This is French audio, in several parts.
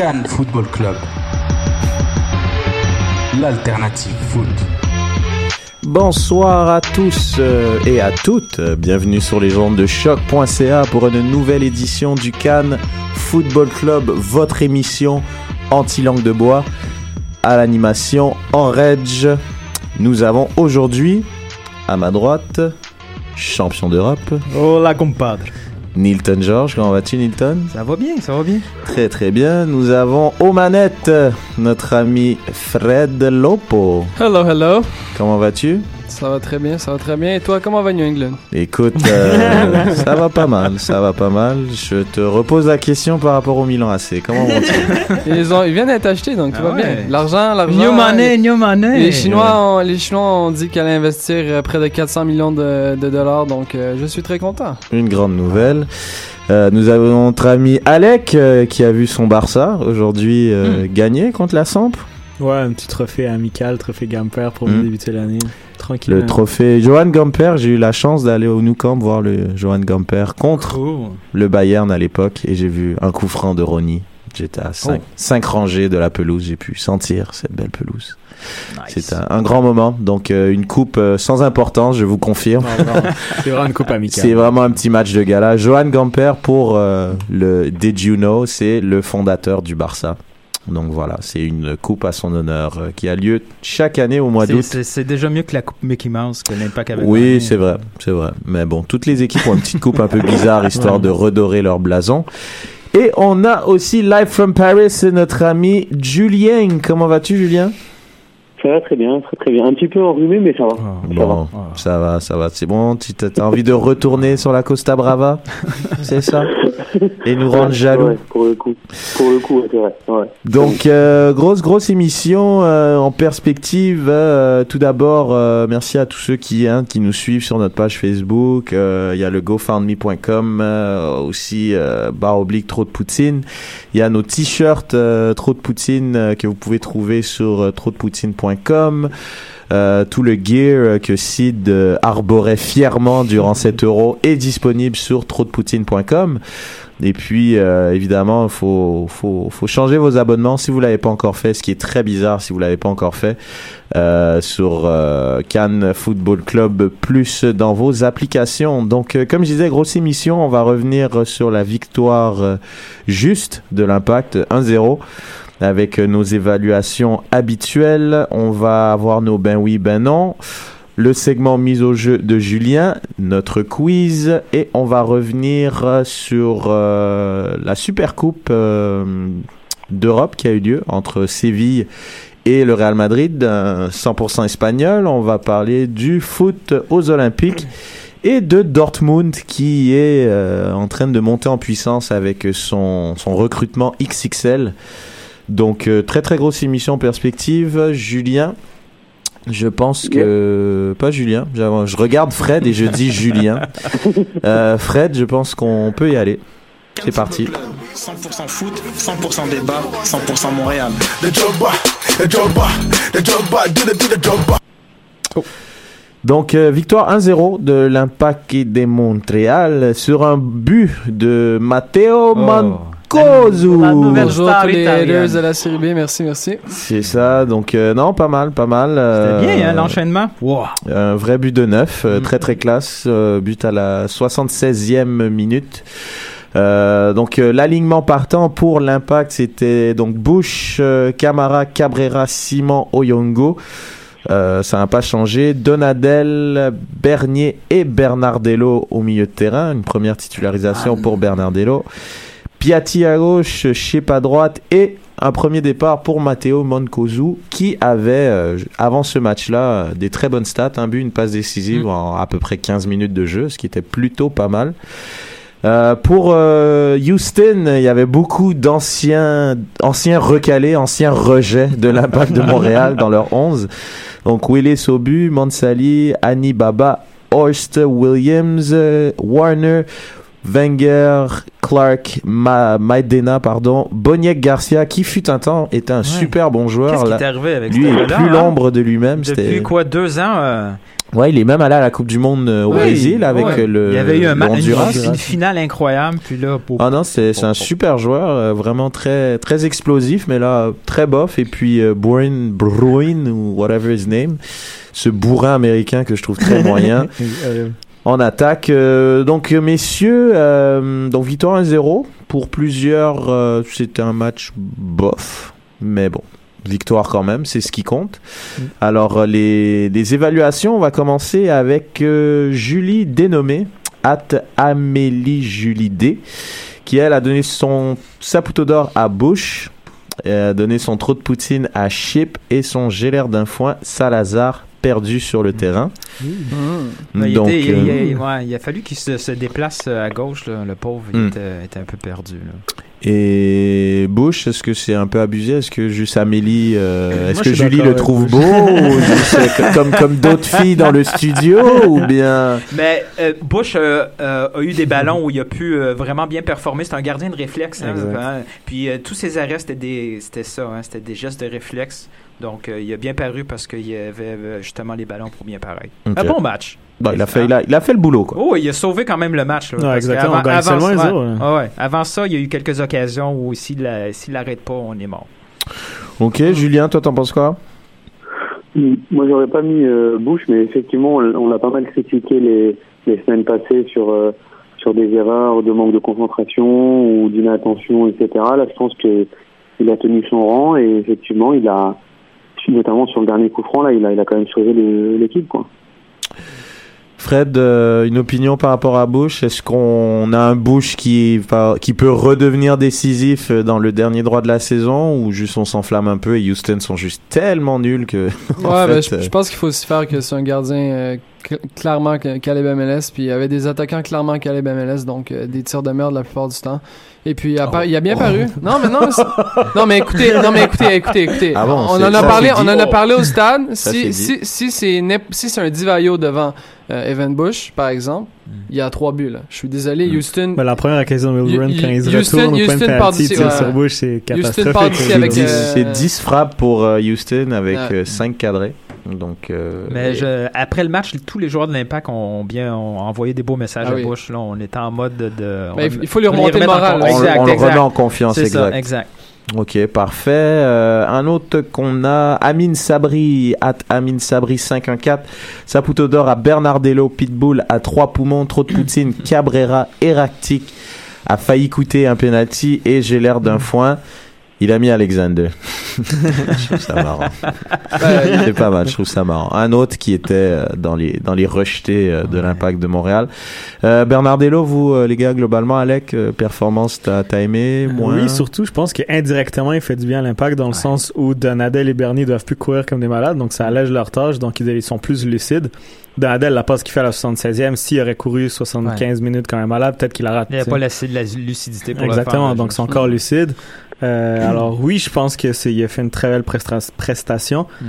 Cannes Football Club. L'alternative foot. Bonsoir à tous euh, et à toutes. Bienvenue sur les ondes de choc.ca pour une nouvelle édition du Cannes Football Club, votre émission anti-langue de bois à l'animation en reg. Nous avons aujourd'hui à ma droite champion d'Europe Hola, compadre. Nilton George. Comment vas-tu Nilton? Ça va bien, ça va bien. Très très bien. Nous avons aux manettes notre ami Fred Lopo. Hello, hello. Comment vas-tu? Ça va très bien, ça va très bien. Et toi, comment va New England? Écoute, euh, ça va pas mal, ça va pas mal. Je te repose la question par rapport au Milan AC. Comment vont-ils? Ils, ont, ils viennent d'être achetés, donc tout Ah va bien. L'argent, l'argent. New money, new money. Les Chinois, ont, les Chinois ont dit qu'elle allait investir euh, près de 400 millions de, de dollars, donc euh, je suis très content. Une grande nouvelle. Euh, nous avons notre ami Alec euh, qui a vu son Barça aujourd'hui euh, gagner contre la Samp. Ouais, un petit trophée amical, trophée Gamper pour Hmm. débuter l'année. Tranquille. Le trophée Johan Gamper. J'ai eu la chance d'aller au Nou Camp voir le Johan Gamper contre Cool. le Bayern à l'époque et j'ai vu un coup franc de Ronny. J'étais à 5 Oh. rangées de la pelouse. J'ai pu sentir cette belle pelouse. Nice. C'est un, un grand moment. Donc euh, une coupe euh, sans importance, je vous confirme. C'est vraiment une coupe amicale. C'est vraiment un petit match de gala. Johan Gamper pour euh, le Did You Know, c'est le fondateur du Barça. Donc voilà, c'est une coupe à son honneur euh, qui a lieu chaque année au mois C'est- d'août. C'est c'est déjà mieux que la coupe Mickey Mouse que l'Impact avait Oui, c'est vrai, c'est vrai. Mais bon, toutes les équipes ont une petite coupe un peu bizarre histoire Ouais. de redorer leur blason. Et on a aussi live from Paris notre ami Julien. Comment vas-tu, Julien? Ça va très bien, très très bien. Un petit peu enrhumé, mais ça va. Oh. Ça va. Bon, ça va, ça va. C'est bon. Tu as envie de retourner sur la Costa Brava, c'est ça? Et nous rendre jaloux. Ouais, pour le coup. Pour le coup, c'est vrai. Ouais. Donc euh, grosse grosse émission euh, en perspective. euh, tout d'abord, merci à tous ceux qui hein, qui nous suivent sur notre page Facebook. Il y a le GoFundMe.com aussi barre oblique trop de poutine. Il y a nos t-shirts trop de poutine que vous pouvez trouver sur trop de poutine.com. Euh, tout le gear que Sid euh, arborait fièrement durant 7 euros est disponible sur trotdepoutine.com. Et puis, euh, évidemment, il faut, faut, faut changer vos abonnements si vous l'avez pas encore fait, ce qui est très bizarre si vous l'avez pas encore fait, euh, sur euh, Cannes Football Club Plus dans vos applications. Donc, euh, comme je disais, grosse émission, on va revenir sur la victoire juste de l'Impact 1-0 avec euh, nos évaluations habituelles. On va avoir nos ben oui, ben non le segment mise au jeu de Julien, notre quiz, et on va revenir euh, sur euh, la Super Coupe d'Europe qui a eu lieu entre Séville et le Real Madrid, un 100% espagnol. On va parler du foot aux Olympiques et de Dortmund qui est en train de monter en puissance avec son recrutement XXL. Donc euh, très très grosse émission en perspective. Julien, je pense que pas Julien. Je regarde Fred et je dis Julien. Euh, Fred, je pense qu'on peut y aller. C'est parti. 100% foot, 100% débat, 100% Montréal. Donc euh, victoire 1-0 de l'Impact de Montréal sur un but de Matteo La nouvelle Bonjour star tous les haters de la série B, merci, merci. C'est ça. Donc euh, non, pas mal, pas mal. euh, C'était bien, hein, l'enchaînement. Wow. Un vrai but de neuf, euh, Mm. très très classe, euh, but à la 76e minute. Euh, donc euh, l'alignement partant pour l'impact c'était donc Bush, euh, Camara, Cabrera, Simon, Oyongo. Euh, ça n'a pas changé. Donadel, Bernier et Bernardello au milieu de terrain. Une première titularisation pour Bernardello. Piatti à gauche, Chep à droite et un premier départ pour Matteo Moncosu qui avait, euh, avant ce match-là, euh, des très bonnes stats, un but, une passe décisive en à peu près 15 minutes de jeu, ce qui était plutôt pas mal. Euh, pour Houston, il y avait beaucoup d'anciens anciens recalés, anciens rejets de l'impact de Montréal dans leur 11. Donc Willis au but, Mansali, Annie Baba, Horst Williams, Warner, Wenger, Clark, Ma Maidena, pardon, Boniek Garcia, qui fut un temps était un super bon joueur. Qu'est-ce qui est arrivé avec Lui est plus hein? l'ombre de lui-même. Depuis quoi, deux ans euh, ouais, il est même allé à la Coupe du Monde euh, au Brésil avec ouais. euh, le. Il y avait eu un le ma- une, finale incroyable, puis là, pour... Ah non, c'est c'est un super joueur, euh, vraiment très très explosif, mais là très bof. Et puis euh, Bruin, Bruin ou whatever his name, ce bourrin américain que je trouve très moyen. En attaque, euh, donc messieurs, euh, donc victoire 1-0 pour plusieurs, euh, c'était un match bof, mais bon, victoire quand même, c'est ce qui compte. Alors euh, les, les évaluations, on va commencer avec Julie dénommée at Amélie Julie D, qui elle a donné son saputo d'or à Bush, a donné son trou de poutine à Chip et son gélère d'un foin Salazar perdu sur le terrain. Ben, il, Donc, était- il- il- euh, il- ouais, il a fallu qu'il se, se déplace euh, à gauche, là, le pauvre, il Hmm. était, était un peu perdu. là. Et Bush, est-ce que c'est un peu abusé? Est-ce que juste Amélie, euh, est-ce que Julie le trouve beau ou juste, comme comme d'autres filles dans le studio ou bien? Mais euh, Bush euh, euh, a eu des ballons où il a pu euh, vraiment bien performer. C'est un gardien de réflexe. hein, hein. Puis euh, tous ses arrêts, c'était des- c'était ça. hein, c'était des gestes de réflexe. Donc euh, il a bien paru parce qu'il y avait euh, justement les ballons pour bien paraître. Ok. Un bon match. Bon, il a fait il a, il a fait le boulot quoi. Oh, il a sauvé quand même le match. Là, Ouais, parce exactement, ouais, 1-0, hein. ouais, ouais. Avant ça, il y a eu quelques occasions où s'il l'arrête pas, on est mort. Ok, Julien, toi t'en penses quoi? Moi, j'aurais pas mis euh, Bush, mais effectivement, on, on l'a pas mal critiqué les, les semaines passées sur euh, sur des erreurs, de manque de concentration ou d'inattention, etc. Là, je pense que il a tenu son rang et effectivement, il a notamment sur le dernier coup franc là, il a il a quand même sauvé l'équipe quoi. Fred, euh, une opinion par rapport à Bush? Est-ce qu'on a un Bush qui peut redevenir décisif euh, dans le dernier droit de la saison? Ou juste on s'enflamme un peu et Houston sont juste tellement nuls que en Ouais, fait, ben, je, euh, je pense qu'il faut aussi faire que c'est un gardien euh, clairement Caleb MLS, puis il y avait des attaquants clairement Caleb MLS, donc euh, des tirs de merde la plupart du temps. Et puis il a, par- il a bien paru. Non, mais non, non, mais écoutez, non, mais écoutez, écoutez, écoutez. Ah bon, on en a parlé, on en a parlé au stade. Si, c'est si, si c'est si c'est un Divayo devant euh, Evan Bush, par exemple, il y a trois buts là. Je suis désolé, Houston. Ben, la première occasion de Milburn, quand il se Houston- retourne au point de Houston part d'ici, ouais. sur Bush, c'est Houston catastrophique. c'est avec, 10, euh, c'est 10 frappes pour Houston avec Ouais. 5 cadrés. Donc, euh, Mais je- après le match, tous les joueurs de l'Impact ont bien ont envoyé des beaux messages Ah à oui. Bush. Là, on était en mode de. de- Ben, on- il faut lui remonter le en moral, con- là. on, Exact, le remet en confiance, C'est ça, exact. exact. Ok, parfait. Euh, un autre qu'on a, Amin Sabri, at Amin Sabri 514, Saputo d'or à Bernardello, Pitbull à 3 poumons, trop de poutine, Cabrera, Eractic a failli coûter un penalty et j'ai l'air d'un foin. Il a mis Alexander. je trouve ça marrant. C'est pas mal, je trouve ça marrant. Un autre qui était euh, dans les dans les rejetés euh, de l'impact de Montréal. Euh, Bernardello, vous euh, les gars, globalement, Alec, euh, performance, t'as t'as aimé, moins? Oui, surtout, je pense qu'indirectement, il fait du bien à l'impact dans le sens où Donadel et Bernier doivent plus courir comme des malades, donc ça allège leur tâche, donc ils, sont plus lucides. Donadel, la passe qu'il fait à la 76e, s'il aurait couru 75 minutes comme un malade, peut-être qu'il la rate. Il n'y a pas la, la lucidité pour Exactement, le faire. donc c'est encore lucide. Euh, alors oui, je pense que c'est il a fait une très belle prestation. Mm.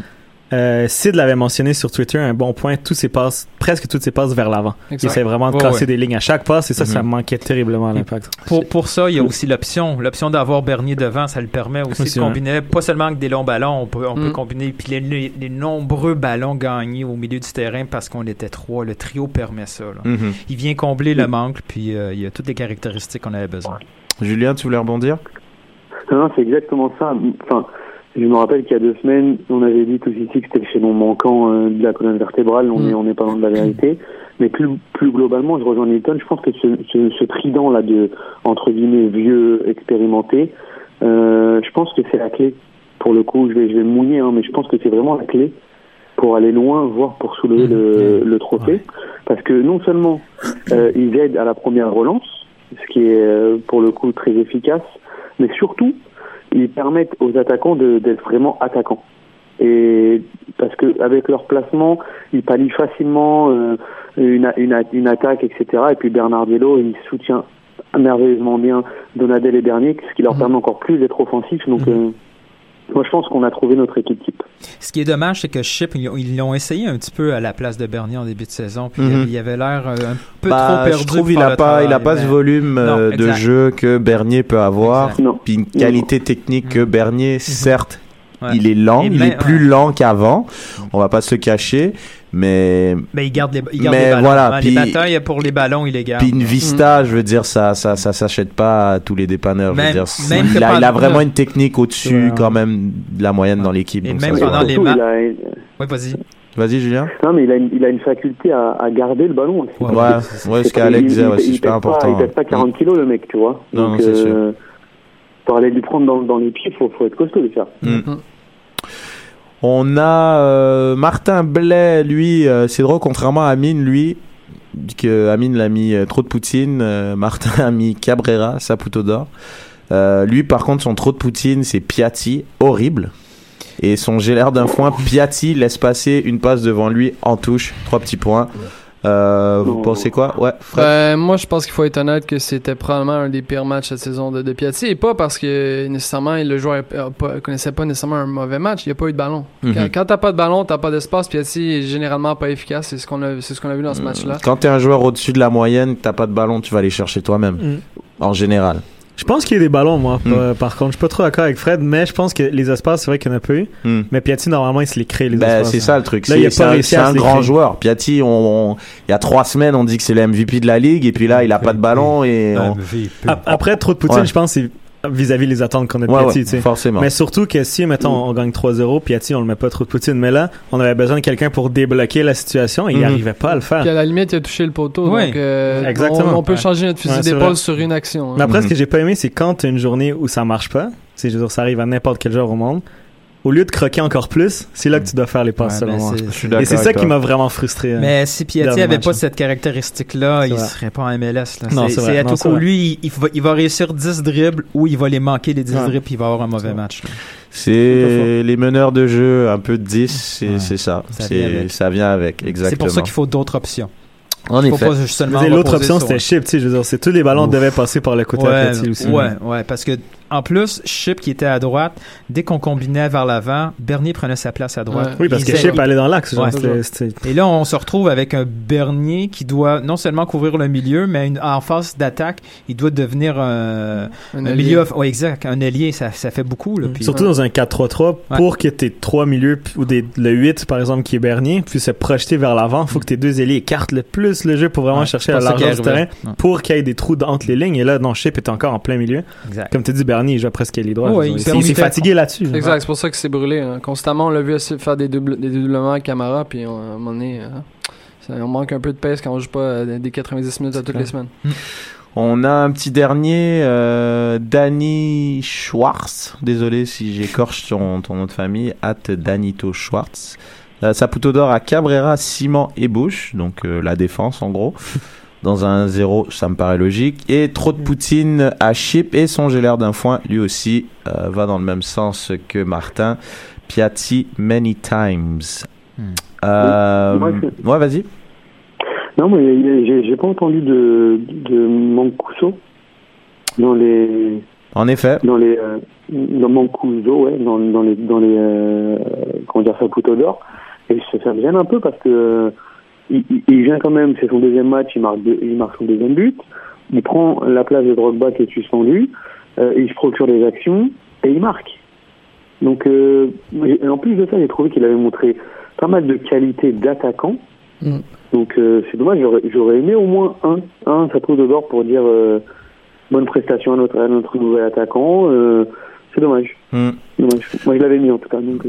Euh, Sid l'avait mentionné sur Twitter, un bon point, tous ses passes, presque toutes ses passes vers l'avant. Il essaie vraiment de casser ouais. des lignes à chaque passe et ça, ça Mhm. manquait terriblement à l'impact. Pour, pour ça, il y a aussi l'option. L'option d'avoir Bernier devant, ça le permet aussi Aussi, de combiner, pas seulement avec des longs ballons, on peut, on peut Mm. combiner, puis les, les- les nombreux ballons gagnés au milieu du terrain parce qu'on était trois. Le trio permet ça. là. Mhm. Il vient combler le manque, puis euh, il y a toutes les caractéristiques qu'on avait besoin. Julien, tu voulais rebondir? Non, c'est exactement ça. Enfin, je me rappelle qu'il y a deux semaines, on avait dit tous ici que c'était le chaînon manquant euh, de la colonne vertébrale. On Mm. est, on est pas loin de la vérité. Mais plus, plus globalement, je rejoins Newton. Je pense que ce, ce, ce trident là de entre guillemets vieux, expérimenté, euh, je pense que c'est la clé. Pour le coup, je vais, je vais mouiller, hein, mais je pense que c'est vraiment la clé pour aller loin, voire pour soulever le, le trophée. Parce que non seulement euh, ils aident à la première relance, ce qui est pour le coup très efficace, mais surtout ils permettent aux attaquants d'être vraiment attaquants. Et parce que avec leur placement, ils pallient facilement euh, une, une, une attaque, etc. Et puis Bernardello, il soutient merveilleusement bien Donadel et Bernier, ce qui leur permet encore plus d'être offensif. Donc, euh, moi, je pense qu'on a trouvé notre équipe type. Ce qui est dommage, c'est que Chip, ils l'ont- essayé un petit peu à la place de Bernier en début de saison. Puis Mhm. il y avait l'air euh, un peu Bah, trop perdu. je trouve il faire a le pas, il a pas ce volume Non, euh, de exact. jeu que Bernier peut avoir, puis une qualité technique que Bernier, certes, Ouais. il est lent, Et il est plus lent qu'avant. On va pas se le cacher, mais Mais il garde les, il garde Mais les ballons. voilà, hein. puis- les batailles pour les ballons, il les garde. puis une Vista, je veux dire, ça, ça, ça s'achète pas à tous les dépanneurs. je veux dire, même il, a, il vraiment une technique au-dessus Ouais. quand même de la moyenne dans l'équipe. Et donc même ça pendant les Surtout, ma- il a une- Oui, vas-y. Vas-y, Julien. Non, mais il a une, il a une faculté à, à garder le ballon. Ouais, ouais, c'est ce qu'Alex il- disait, il- c'est il super pas- important. il pèse pas 40 kilos, le mec, tu vois. Non, Donc, non, c'est sûr. euh, pour aller lui prendre dans, dans les pieds, faut, faut être costaud, déjà. Mm. On a euh, Martin Blais, lui, euh, c'est drôle, contrairement à Amine, lui, que Amine l'a mis euh, trop de poutine, euh, Martin a mis Cabrera, Saputo d'or. Lui, par contre, son trop de poutine, c'est Piatti, horrible. Et son l'air d'un foin, Piatti laisse passer une passe devant lui en touche, trois petits points. Euh, vous Oh. pensez quoi? Ouais, Fred? Ben, moi, je pense qu'il faut être honnête que c'était probablement un des pires matchs cette saison de, de Piatti. Et pas parce que nécessairement le joueur euh, pas- connaissait pas nécessairement un mauvais match. Il n'y a pas eu de ballon. Mhm. Quand, quand t'as pas de ballon, t'as pas d'espace. Piatti est généralement pas efficace. C'est ce qu'on a, c'est ce qu'on a vu dans ce match-là. Quand t'es un joueur au-dessus de la moyenne, t'as pas de ballon, tu vas aller chercher toi-même, Mm. en général. Je pense qu'il y a des ballons, moi. Mm. par- Par contre, je suis pas trop d'accord avec Fred, mais je pense que les espaces, c'est vrai qu'il y en a peu eu. Mm. Mais Piatti, normalement, il se les crée, les Ben, espaces. c'est ça le truc. Là, il a C'est un, c'est un grand créer. joueur. Piatti, on, on- il y a trois semaines, on dit que c'est le MVP de la ligue, et puis là, il a pas de ballon et on- Après, trop de Poutine, Ouais. je pense, c'est vis-à-vis les attentes qu'on a de Ouais, Piatti, ouais, tu sais. forcément. Mais surtout que si, mettons, on gagne 3-0, Piatti, on le met pas trop de Poutine. Mais là, on avait besoin de quelqu'un pour débloquer la situation et il Mhm. arrivait pas à le faire. Puis à la limite, il a touché le poteau. Ouais. Donc, euh, Exactement. on, on peut Ouais. changer notre fusil Ouais, d'épaule sur une action. hein. Mais après, ce Mhm. que j'ai pas aimé, c'est quand t'as une journée où ça marche pas, c'est, je veux dire, ça arrive à n'importe quel joueur au monde, au lieu de croquer encore plus, c'est là que tu dois faire les passes, Ouais, selon ben, moi. Et c'est ça qui m'a vraiment frustré. hein. Mais si Piatti avait match, pas cette caractéristique-là, il vrai. serait pas en MLS. Là. Non, C'est- c'est Atoko, vrai. lui, il, il va, il va réussir 10 dribbles ou il va les manquer les 10 Ouais. dribbles puis il va avoir un mauvais match. C'est les meneurs de jeu, un peu de 10, c'est Ouais. c'est ça. Ça C'est- vient avec. ça vient avec, exactement. C'est pour ça qu'il faut d'autres options. En effet. L'autre option, c'était Chip, tu sais, je veux dire, c'est tous les ballons devaient passer par le côté à aussi. ouais, ouais, parce que en plus, Chip qui était à droite, dès qu'on combinait vers l'avant, Bernier prenait sa place à droite. Ouais. Oui, parce Il que Chip allait dans l'axe, Ouais. Et là, on se retrouve avec un Bernier qui doit non seulement couvrir le milieu, mais une- en phase d'attaque, il doit devenir un, Un un allié. milieu. Ouais, exact. Un ailier, ça, ça fait beaucoup. Là, Mm. puis- Surtout dans un 4-3-3, Ouais. pour que tes trois milieux, ou des, le 8 par exemple qui est Bernier, puisse se projeter vers l'avant, faut que tes deux ailiers écartent le plus le jeu pour vraiment Ouais, chercher la largeur du terrain, pour qu'il y ait des trous entre les lignes. Et là, non, Chip est encore en plein milieu. Exact. Comme tu dis, Bernier, il joue presque ailier droit. Ouais, il s'est fatigué là-dessus. là. Exact, c'est pour ça que c'est brûlé. hein. Constamment, on l'a vu faire des, double, des doublements avec Camara, puis on, à un moment donné, hein, ça- on manque un peu de pace quand on joue pas euh, des 90 minutes à toutes les semaines. On a un petit dernier, euh, Danny Schwartz. Désolé si j'écorche ton, ton nom de famille. At Danito Schwartz. Euh, Saputo d'or à Cabrera, Ciment et Bush. Donc euh, la défense en gros. Dans un 0, ça me paraît logique. Et trop de Poutine à Chip et son l'air d'un foin, lui aussi, euh, va dans le même sens que Martin. Piatti, many times. Hmm. Euh, Moi, ouais, vas-y. Non, a- j'ai pas entendu de, de Mancuso dans les En effet. dans les euh, dans Mancuso, ouais, dans, dans les dans les euh, comment dire ça Couteau d'or. Et ça, ça me gêne un peu parce que euh, il, il- il vient quand même, c'est son deuxième match, il marque deux- il marque son deuxième but. Il prend la place de Drogba qui est suspendu, euh, il se procure des actions et il marque. Donc euh, et en plus de ça, j'ai trouvé qu'il avait montré pas mal de qualités d'attaquant. Mm. Donc euh, c'est dommage, j'aurais, aimé au moins un, un Chapeau de d'or pour dire euh, bonne prestation à notre, à notre nouvel attaquant. Euh, c'est dommage. Hmm. dommage. Moi je l'avais mis en tout cas. Donc,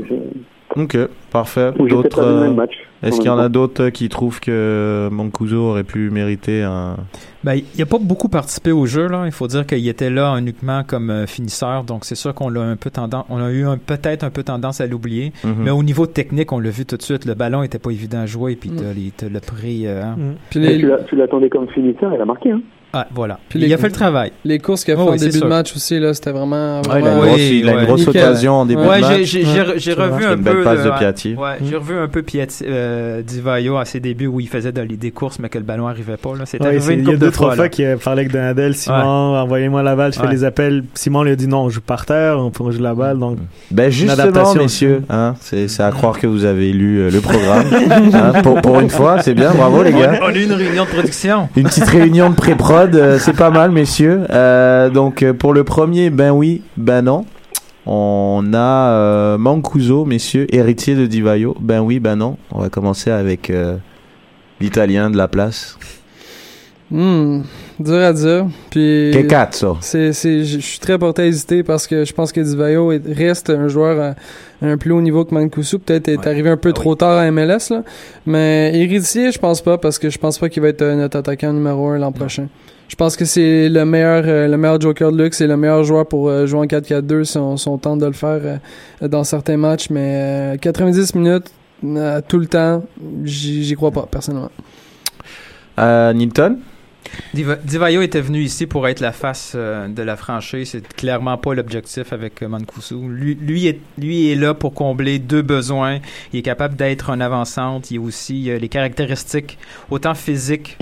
Ok, parfait. D'autres, euh. Est-ce qu'il y en a d'autres qui trouvent que Mancuso aurait pu mériter un... Ben, il n'a pas beaucoup participé au jeu. Là. Il faut dire qu'il était là uniquement comme euh, finisseur. Donc, c'est sûr qu'on l'a un peu tendance, on a eu un- peut-être un peu tendance à l'oublier. Mhm. Mais au niveau technique, on l'a vu tout de suite. Le ballon était pas évident à jouer. Puis Mm. euh, hein. Mm. Puis Mais les- tu, l'as- tu l'attendais comme finisseur, il a marqué. Hein. Ah, voilà. Puis il les a fait le travail. Les courses qu'il a fait Oh, en oui, début de match aussi, là, c'était vraiment. Ouais, il a une grosse, il a une ouais. grosse Nickel. occasion en début Ouais, de match. j'ai- j'ai j'ai- j'ai revu un une peu. belle passe de euh, Piatti. Ouais, j'ai revu un peu Piatti, euh, Divayo à ses débuts où il faisait des courses, mais que le ballon arrivait pas. là. C'est Ouais, arrivé c'est- une il y a deux, de trois fois. qu'il parlé avec Donadel. Simon, envoyez-moi la balle, je fais Ouais. les appels. Simon lui a dit non, on joue par terre, on peut jouer la balle. Donc, Ben justement, adaptation. messieurs, hein, c'est c'est à croire que vous avez lu euh, le programme. Hein, pour, pour une fois, c'est bien, bravo les gars. On a eu une réunion de production. Une petite réunion de pré-prod, euh, c'est pas mal, messieurs. Euh, donc euh, pour le premier, ben oui, ben non. On a Mancuso, messieurs, héritier de Divayo. Ben oui, ben non. On va commencer avec l'italien de la place. Hmm, dur à dire. Puis. Che cazzo. C'est, c'est, je suis très porté à hésiter parce que je pense que Divayo est- reste un joueur à, à un plus haut niveau que Mancuso. Peut-être est arrivé un peu trop tard à MLS, là. Mais héritier, je pense pas parce que je pense pas qu'il va être euh, notre attaquant numéro un l'an prochain. Je pense que c'est le meilleur, euh, le meilleur joker de luxe, c'est le meilleur joueur pour euh, jouer en 4-4-2 si on, si on tente de le faire euh, dans certains matchs. Mais euh, 90 minutes, euh, tout le temps, j'y, j'y crois pas, personnellement. Euh, Nilton? Diva- Divayo était venu ici pour être la face euh, de la franchise. C'est clairement pas l'objectif avec euh. Lui, lui, est, là pour combler deux besoins. Il est capable d'être un avant-centre. Il a aussi euh, les caractéristiques autant physiques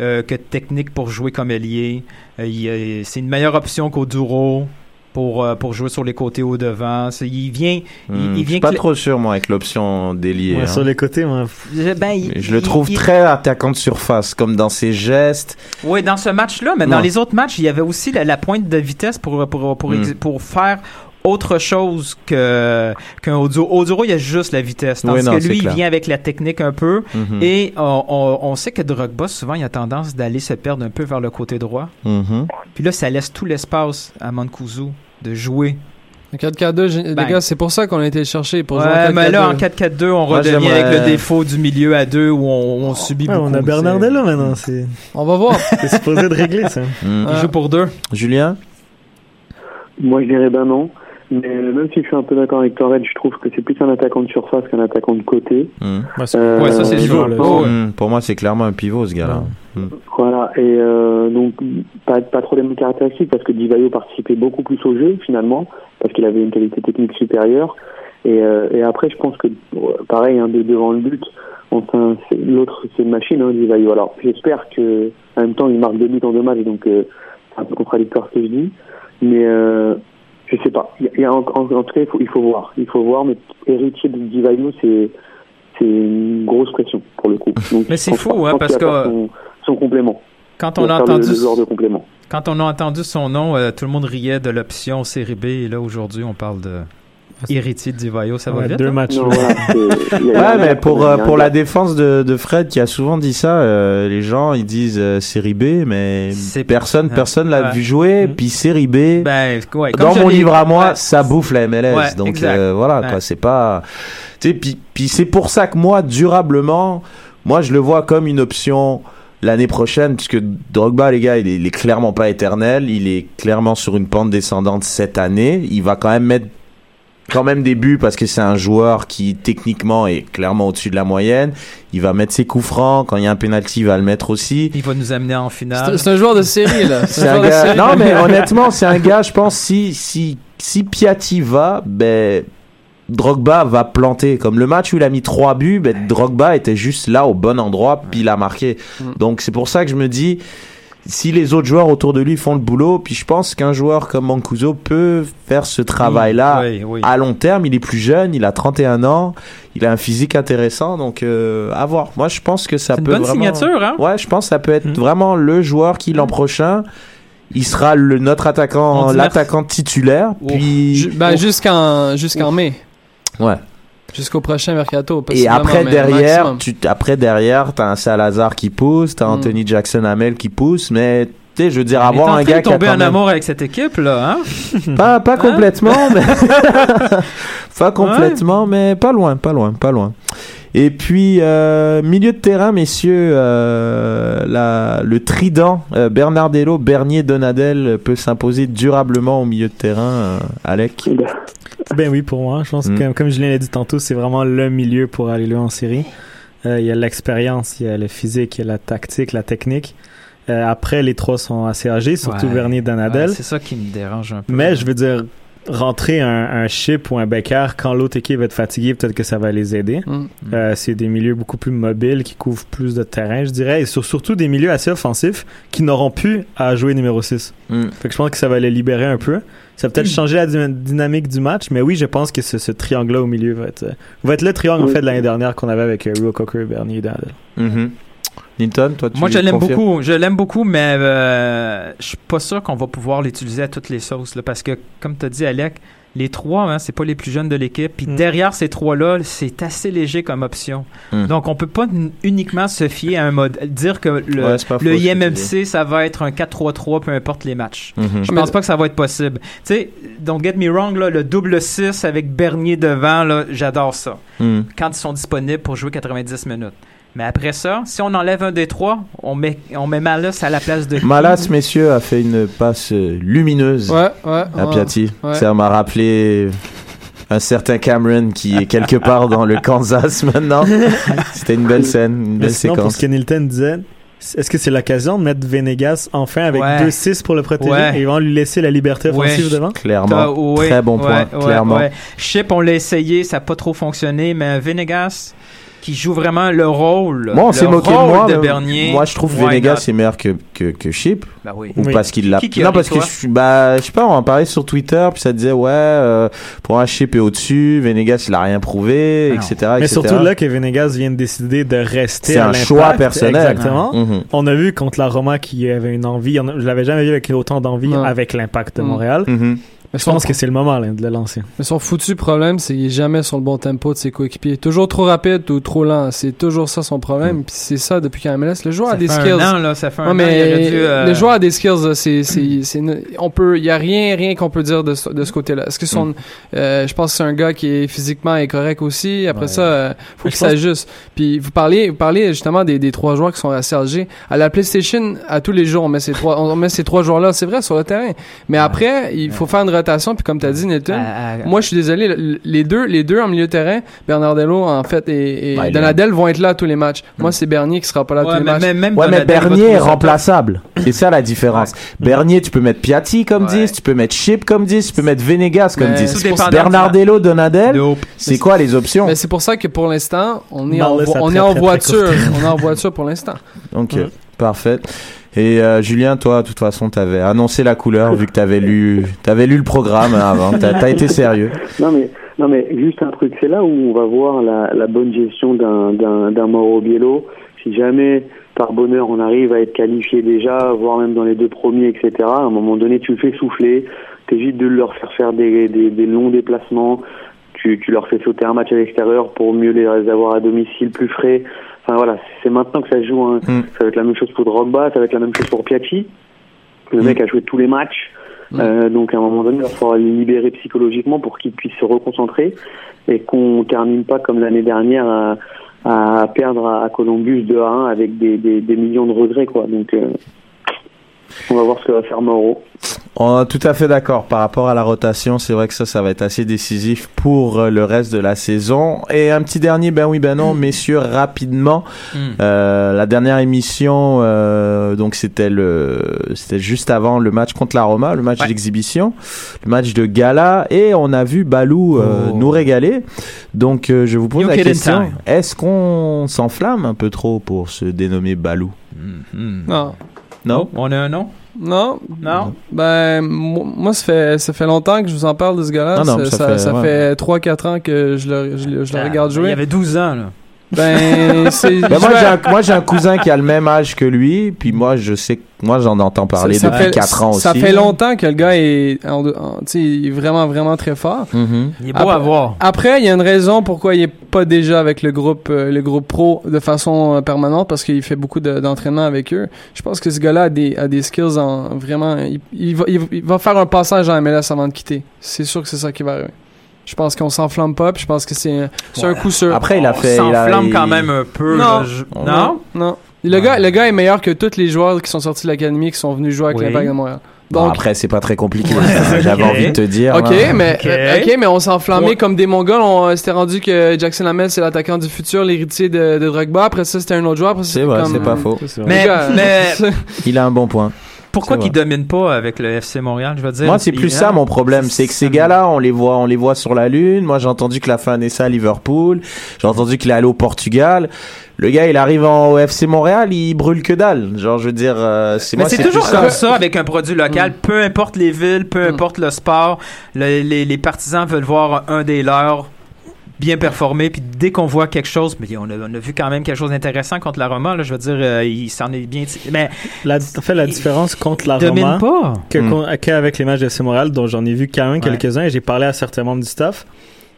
euh, que techniques pour jouer comme ailier. Il, c'est une meilleure option qu'Oduro pour, euh, pour jouer sur les côtés au devant. Il vient, il- Hmm, il, Je suis vient pas trop sûr, moi, avec l'option ouais, hein. sur les côtés, moi, Ben, il- Je le il- trouve il- très attaquant de surface, comme dans ses gestes. Oui, dans ce match-là, mais dans les autres matchs, il y avait aussi la, la pointe de vitesse pour, pour, pour, ex- Mm. pour faire autre chose que qu'un Oduro. Oduro, il y a juste la vitesse. Tandis Oui, non, que lui, il vient avec la technique un peu. Mhm. Et on, on, on sait que Drogba, souvent, il a tendance d'aller se perdre un peu vers le côté droit. Mhm. Puis là, ça laisse tout l'espace à Mancuso de jouer. En 4-4-2, j'ai- les gars, c'est pour ça qu'on a été le chercher. Pour jouer en Ouais, mais là, en 4-4-2. 4-4-2, on Moi, redevient avec le défaut du milieu à deux où on, on subit Ouais, beaucoup. on a Bernardella maintenant. C'est On va voir. c'est supposé de régler ça. Mhm. Il joue pour deux. Julien? Moi, je dirais ben non. Mais même si je suis un peu d'accord avec Torred, je trouve que c'est plus un attaquant de surface qu'un attaquant de côté. Ouais, c'est- Euh, Ouais, ça, c'est pivot. Oh. Mhm. Pour moi, c'est clairement un pivot, ce gars-là. Mhm. Voilà, et euh, donc pas, pas trop les mêmes caractéristiques parce que Divayo participait beaucoup plus au jeu finalement, parce qu'il avait une qualité technique supérieure. Et, euh, et après, je pense que pareil, hein, de- devant le but, enfin, l'autre c'est une machine, hein, Divayo. Alors j'espère que en même temps il marque deux buts en deux matchs, donc euh, c'est un peu contradictoire ce que je dis, mais euh, je sais pas. Il y a, en, en- en tout cas, il faut, il faut voir, il faut voir. Mais héritier de Divayo, c'est c'est une grosse pression pour le coup. Donc, Mais c'est fou, hein, parce que- son, son complément. Quand on a le- entendu le de complément. Quand on a entendu son nom, euh, tout le monde riait de l'option série B. Et là, aujourd'hui, on parle de héritier de Divayo. Ça va Ouais, vite? deux hein? matchs. Non, Ouais, mais pour, euh, pour la défense de, de Fred qui a souvent dit ça, euh, les gens ils disent euh, série B, mais personne personne l'a vu jouer. Mhm. Puis série B, Ben, ouais, dans mon livre à moi, Ouais. ça bouffe la MLS. Ouais, Donc euh, voilà, quoi, c'est pas. Tu sais, puis puis c'est pour ça que moi, durablement, moi je le vois comme une option l'année prochaine, puisque Drogba, les gars, il est, il est clairement pas éternel, il est clairement sur une pente descendante cette année. Il va quand même mettre quand même des buts parce que c'est un joueur qui techniquement est clairement au-dessus de la moyenne. Il va mettre ses coups francs. Quand il y a un penalty, il va le mettre aussi. Il va nous amener en finale. c'est un joueur de série, là. C'est un de gars. série. Non, mais honnêtement, c'est un gars. Je pense si si si Piatti va, ben Drogba va planter. Comme le match où il a mis trois buts, ben Drogba était juste là au bon endroit, puis il a marqué. Mm. Donc c'est pour ça que je me dis. Si les autres joueurs autour de lui font le boulot, puis je pense qu'un joueur comme Mancuso peut faire ce travail-là Oui, oui. à long terme. Il est plus jeune, il a 31 ans, il a un physique intéressant, donc euh, à voir. Moi, je pense que ça C'est une peut bonne vraiment... signature, hein? Ouais, je pense que ça peut être Mhm. vraiment le joueur qui l'an prochain, il sera le notre attaquant, l'attaquant titulaire. Puis ben, jusqu'en jusqu'en mai. ouais. Jusqu'au prochain mercato. Et après derrière, tu après derrière, t'as un Salazar qui pousse, t'as Mm. Anthony Jackson Hamel qui pousse, mais tu sais, je veux dire avoir un gars qui a quand en même- amour avec cette équipe, là, hein? Pas, pas Hein? complètement, mais pas complètement, mais pas loin, pas loin, pas loin. Et puis euh, milieu de terrain, messieurs, euh, la, le trident euh, Bernardello, Bernier, Donadel peut s'imposer durablement au milieu de terrain. euh, Alec. Ben, oui, pour moi. Je pense Mm. que, comme Julien l'a dit tantôt, c'est vraiment le milieu pour aller loin en série. Euh, il y a l'expérience, il y a le physique, il y a la tactique, la technique. Euh, après, les trois sont assez âgés, surtout Ouais. Bernier Danadel. Ouais, c'est ça qui me dérange un peu. Mais je veux dire, rentrer un, un chip ou un Becker quand l'autre équipe va être fatiguée, peut-être que ça va les aider. Mm. Euh, c'est des milieux beaucoup plus mobiles qui couvrent plus de terrain, je dirais, et sur- surtout des milieux assez offensifs qui n'auront plus à jouer numéro 6. Mm. Fait que je pense que ça va les libérer un peu. Ça va peut-être changer la dy- dynamique du match, mais oui, je pense que ce, ce triangle-là au milieu va être, euh, va être le triangle en fait de l'année dernière qu'on avait avec euh, Rio Cocker, Bernier et Danadel. Mhm. Nilton, toi, tu Moi, je l'aime beaucoup. Je l'aime beaucoup, mais euh, je suis pas sûr qu'on va pouvoir l'utiliser à toutes les sauces. Là, parce que, comme tu as dit, Alec, les trois, hein, c'est pas les plus jeunes de l'équipe. Puis Mm. derrière ces trois-là, c'est assez léger comme option. Mm. Donc, on peut pas uniquement se fier à un mode. Dire que le, Ouais, faux, le IMMC, ça va être un 4-3-3, peu importe les matchs. Mhm. Je Mais- pense pas que ça va être possible. Tu sais, don't get me wrong, là, le double 6 avec Bernier devant, j'adore ça. Mhm. Quand ils sont disponibles pour jouer 90 minutes. Mais après ça, si on enlève un des trois, on met, on met Malas à la place de? Malas, messieurs, a fait une passe euh, lumineuse Ouais, ouais. à. Piatti. Ouais. Ça m'a rappelé un certain Cameron qui est quelque part dans le Kansas maintenant. C'était une belle scène, une Mais belle sinon, pour séquence. ce que Nilton disait, est-ce que c'est l'occasion de mettre Venegas enfin avec Ouais. 2-6 pour le protéger Ouais. et ils vont lui laisser la liberté Ouais. offensive devant? Clairement. Très bon point, clairement. ouais. Chip, on l'a essayé, ça n'a pas trop fonctionné, mais Venegas, qui joue vraiment le rôle, Moi, on le s'est moqué de moi. de Bernier. Moi, je trouve Venegas not? est meilleur que, que, que Chip. Ben oui. Ou Oui. parce qu'il l'a. Qui qui non, parce que je suis. Bah, je sais pas, on en parlait sur Twitter, puis ça disait, ouais, euh, pour un Chip est au-dessus, Venegas, il a rien prouvé, Ah etc. Mais surtout là que Venegas vient de décider de rester C'est un choix personnel. Exactement. Mhm. On a vu contre la Roma qui avait une envie. Je l'avais jamais vu avec autant d'envie avec l'impact de Mm. Montréal. Mais Je pense que c'est le moment là, de le lancer. mais son foutu problème, c'est qu'il est jamais sur le bon tempo de ses coéquipiers. Toujours trop rapide ou trop lent. C'est toujours ça son problème. Puis c'est ça depuis qu'un MLS. Le joueur Ça a des fait skills. un an, là, ça fait un Ouais, an, il mais dû, euh, le joueur a des skills, là, c'est, c'est, c'est, une- on peut, il y a rien, rien qu'on peut dire de, ce- de ce côté-là. Est-ce que son, Mm. euh, je pense que c'est un gars qui est physiquement est correct aussi. Après Ouais. ça, euh, faut qu'il pense- s'ajuste. Puis vous parlez, vous parlez justement des, des trois joueurs qui sont assez âgés. À la PlayStation, à tous les jours, on met ces trois, on met ces trois joueurs-là. C'est vrai sur le terrain. Mais après, il faut faire une rotation. Puis comme tu as dit, à- à- Moi, je suis désolé, le- les deux, les deux en milieu de terrain, Bernardello, en fait, et, est- Donadel vont être là à tous les matchs. Moi, c'est Bernier qui sera pas là Ouais, tous les mais matchs. même, même Ouais, mais Bernier est ça remplaçable. C'est ça la différence. Bernier, tu peux mettre Piatti comme Ouais. 10, tu peux mettre Chip comme 10, tu peux mettre Venegas comme Mais 10. Tout c'est pour dépendant Bernardello, Donadel, c'est quoi les options? Mais c'est pour ça que pour l'instant, on est en, voiture. on est en voiture pour l'instant. Ok, Ouais. parfait. Et euh, Julien, toi, de toute façon, t'avais annoncé la couleur vu que t'avais lu, t'avais lu le programme avant. T'as t'as été sérieux. Non mais non mais juste un truc, c'est là où on va voir la, bonne gestion d'un Mauro Biello. Si jamais par bonheur on arrive à être qualifié déjà, voire même dans les deux premiers, etc. À un moment donné, tu le fais souffler, t'évites de leur faire faire des, des longs déplacements. Tu, tu leur fais sauter un match à l'extérieur pour mieux les avoir à domicile plus frais. Enfin voilà, c'est maintenant que ça se joue. Hein. Mm. Ça va être la même chose pour Drogba, ça va être la même chose pour Piatti. Le Mm. mec a joué tous les matchs. Mm. Euh, donc à un moment donné, il va falloir les libérer psychologiquement pour qu'ils puissent se reconcentrer et qu'on termine pas comme l'année dernière à, à perdre à Columbus 2 à 1 avec des, des, des millions de regrets quoi. Donc euh, on va voir ce que va faire Mauro. On est tout à fait d'accord par rapport à la rotation. C'est vrai que ça, ça va être assez décisif pour euh, le reste de la saison. Et un petit dernier, ben oui, ben non, messieurs, rapidement. Mm. Euh, la dernière émission, euh, donc c'était le, c'était juste avant le match contre la Roma, le match Ouais. d'exhibition, le match de gala, et on a vu Balou euh, Oh. nous régaler. Donc euh, je vous pose You la question est-ce qu'on s'enflamme un peu trop pour se dénommer Balou? Mhm. Non. Non? On a un nom? Non. Non? Ben, mo- moi, ça fait, ça fait longtemps que je vous en parle de ce gars-là. Ah non, ça, fait- ça ouais. fait 3-4 ans que je le, je, le- je le Ah, regarde Il jouer. y avait 12 ans, là. Ben, c'est. Ben, moi, j'ai un, moi, j'ai un cousin qui a le même âge que lui, puis moi, je sais que moi, j'en entends parler ça, ça depuis fait, 4 ans aussi. Ça fait longtemps que le gars est, en- en- il est vraiment, vraiment très fort. Mhm. Il est beau Après- à voir. Après, il y a une raison pourquoi il est pas déjà avec le groupe, euh, le groupe pro de façon euh, permanente parce qu'il fait beaucoup de- d'entraînement avec eux. Je pense que ce gars-là a des, a des skills en vraiment. Il, il va, il, va- il va faire un passage en MLS avant de quitter. C'est sûr que c'est ça qui va arriver. Je pense qu'on s'enflamme pas, puis je pense que c'est un coup sûr. Après, il a On fait. a- s'enflamme il- quand même un peu. Non. là, je- Non? Non. Le, gars, le gars est meilleur que tous les joueurs qui sont sortis de l'académie qui sont venus jouer avec Oui. l'Impact de Montréal. Bon, Donc- après, c'est pas très compliqué. hein, J'avais envie de te dire. Ok, là. mais, Ok. euh, ok, mais on s'est enflammé Ouais. comme des Mongols. On euh, s'était rendu que Jackson Hamel, c'est l'attaquant du futur, l'héritier de, de Drogba. Après ça, c'était un autre joueur. C'est vrai, c'est pas euh, faux. Mais, gars, mais Il a un bon point. Pourquoi C'est qu'il vrai. domine pas avec le FC Montréal, je veux dire? Moi, c'est plus ça mon problème, c'est que ces gars-là, on les voit, on les voit sur la lune. Moi, j'ai entendu que la fin est ça à Liverpool. J'ai entendu qu'il est allé au Portugal. Le gars, il arrive en FC Montréal, il brûle que dalle. Genre, je veux dire, euh, c'est Mais c'est toujours comme ça avec un produit local. Mm. Peu importe les villes, peu Mm. importe le sport, le- les, les partisans veulent voir un des leurs bien performer. Puis dès qu'on voit quelque chose, mais on a, on a vu quand même quelque chose d'intéressant contre la Roma. Là, je veux dire, euh, il s'en est bien. Mais La, en fait, la différence contre la domine Roma, pas. que, Mm. qu'avec les matchs de FC Montréal, dont j'en ai vu quand même Ouais. quelques-uns, et j'ai parlé à certains membres du staff,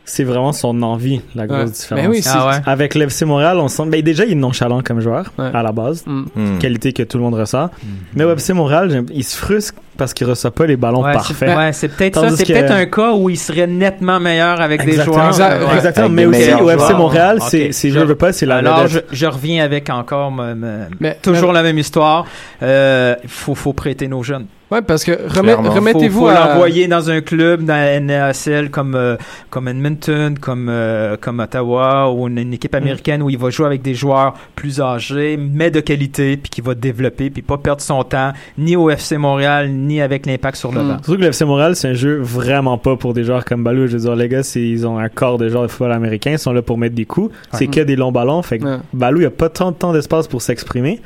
c'est vraiment son envie, la grosse Ouais. différence. Oui, Ah ouais? Avec l'FC Montréal, on sent. Ben déjà, il est nonchalant comme joueur, Ouais. à la base. Mm. Hmm. Qualité que tout le monde ressent. Mais au FC Montréal, il se frustre parce qu'il reçoit pas les ballons Ouais, c'est- parfaits. ouais, c'est peut-être ça. C'est que- peut-être un cas où il serait nettement meilleur avec des joueurs. Ouais. Exactement. Avec Mais aussi, au FC. Montréal, c'est, c'est, je Je- veux pas, c'est la Alors, je, reviens avec encore me- me- Mais- toujours la même histoire. Euh, faut prêter nos jeunes. Ouais, parce que remet- remettez-vous faut, faut à. l'envoyer dans un club dans la NASL comme euh, comme Edmonton, comme euh, comme Ottawa ou une, une équipe américaine où il va jouer avec des joueurs plus âgés, mais de qualité, puis qui va développer, puis pas perdre son temps ni au FC Montréal ni avec l'impact sur le Mm. banc. Surtout que le FC Montréal, c'est un jeu vraiment pas pour des joueurs comme Balou. Je veux dire, les gars, c'est, ils ont un corps de joueurs de football américain, ils sont là pour mettre des coups. C'est que des longs ballons. Fait que. Balou, il a pas tant de temps d'espace pour s'exprimer.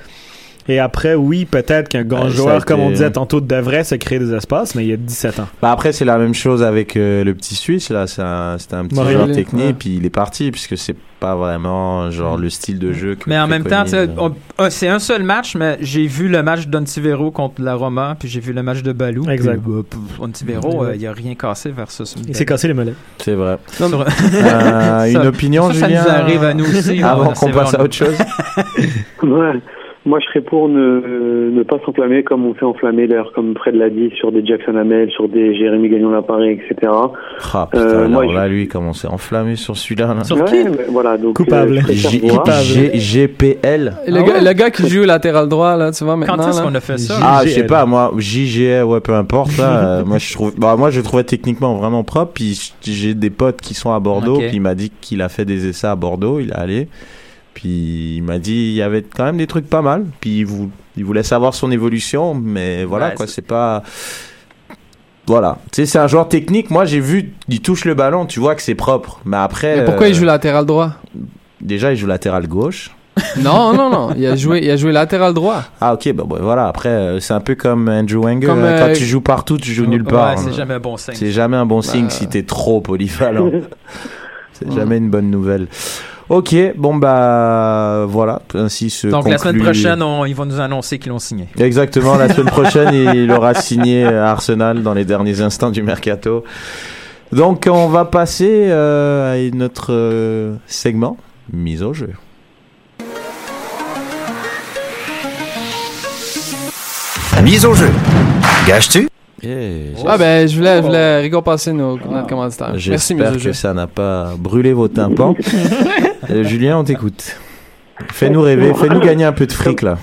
Et après, oui, peut-être qu'un grand ça joueur, comme on disait tantôt, devrait se créer des espaces, mais il y a 17 ans. Bah après, c'est la même chose avec euh, le petit Suisse, là. C'est un, c'était un petit Morelli, joueur technique, ouais. puis il est parti, puisque c'est pas vraiment, genre, le style de jeu que Mais en même temps, euh, c'est un seul match, mais j'ai vu le match d'Ontivero contre la Roma, puis j'ai vu le match de Balou. Exact. Puis, euh, Ontivero, euh, il a rien cassé versus. Il s'est cassé les mollets. C'est vrai. Non, Euh, une Ça- opinion, ça, ça Julien nous arrive à nous aussi, Avant ouais, qu'on passe à autre chose? Ouais. Moi, je serais pour ne, ne pas s'enflammer comme on s'est enflammé, d'ailleurs, comme Fred l'a dit, sur des Jackson Hamel, sur des Jérémy Gagnon Laparé, etc. Ah putain, Euh, moi, alors je- là, lui, comment on s'est enflammé sur celui-là, là. Sur Ouais, qui voilà, donc, Coupable. euh. G- GPL Le, Ah gars, ouais? le gars qui joue latéral droit, là, tu vois, Quand maintenant. est-ce là. qu'on a fait ça? Ah, je sais pas, moi, JGL, ouais, peu importe, là. euh, moi, je trouve, bah, moi, je le trouvais techniquement vraiment propre. Puis j'ai des potes qui sont à Bordeaux, Ok. puis il m'a dit qu'il a fait des essais à Bordeaux, il est allé. Puis il m'a dit il y avait quand même des trucs pas mal. Puis il, vou- il voulait savoir son évolution, mais voilà, Ouais, quoi, c'est- pas. Voilà. Tu sais, c'est un joueur technique. Moi, j'ai vu, il touche le ballon, tu vois que c'est propre. Mais après. Mais pourquoi euh, il joue latéral droit? Déjà, il joue latéral gauche. Non, non, non. Il a joué, il a joué latéral droit. Ah, ok, bah, bah, voilà. Après, euh, c'est un peu comme Andrew Wenger. Comme, hein, euh, Quand tu joues partout, tu joues nulle part. Ouais, c'est jamais un bon signe. C'est jamais un bon signe Bah. si t'es trop polyvalent. c'est jamais une bonne nouvelle. Ok, bon bah voilà, ainsi se Donc la semaine prochaine, on- ils vont nous annoncer qu'ils l'ont signé. Exactement, la semaine prochaine, il aura signé à Arsenal dans les derniers instants du mercato. Donc on va passer euh, à notre euh, segment mise au jeu. Mise au jeu. Gâches-tu? Ah ben, je voulais, je voulais récompenser nos, notre commanditaire. Merci, J'espère que ça n'a pas brûlé vos tympans. Euh, Julien, on t'écoute. Fais-nous rêver, fais-nous gagner un peu de fric là.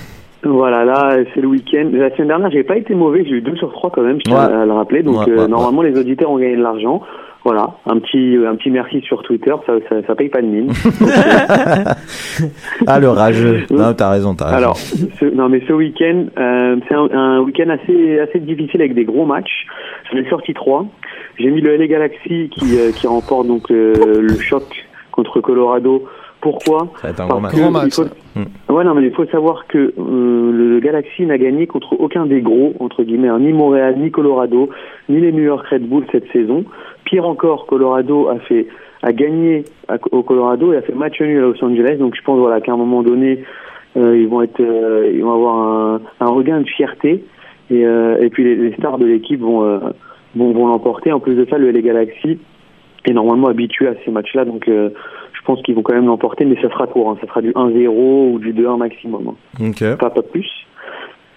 Voilà, là, c'est le week-end. La semaine dernière, j'ai pas été mauvais, j'ai eu 2 sur 3 quand même, je tiens Ouais. à le rappeler. Donc, Ouais, euh, ouais, normalement, les auditeurs ont gagné de l'argent. Voilà, un petit, un petit merci sur Twitter, ça, ça, ça paye pas de mine. Ah, le rageux. Non, t'as raison, t'as raison. Alors, ce, non mais ce week-end, euh, c'est un, un week-end assez, assez difficile avec des gros matchs. J'en ai sorti trois. J'ai mis le LA Galaxy qui, euh, qui remporte donc euh, le choc contre Colorado. Pourquoi ça va être un gros match. que Gros match, il faut- Hmm. Ouais, non, mais il faut savoir que euh, le Galaxy n'a gagné contre aucun des gros, entre guillemets, hein, ni Montréal, ni Colorado, ni les New York Red Bull cette saison. Pire encore, Colorado a fait a gagné à- au Colorado et a fait match nul à Los Angeles. Donc je pense voilà qu'à un moment donné, euh, ils vont être, euh, ils vont avoir un, un regain de fierté et, euh, et puis les, les stars de l'équipe vont, euh, vont vont l'emporter. En plus de ça, le LA Galaxy est normalement habitué à ces matchs-là, donc euh, je pense qu'ils vont quand même l'emporter, mais ça sera court, hein. ça sera du 1-0 ou du 2-1 maximum, hein. Pas pas plus.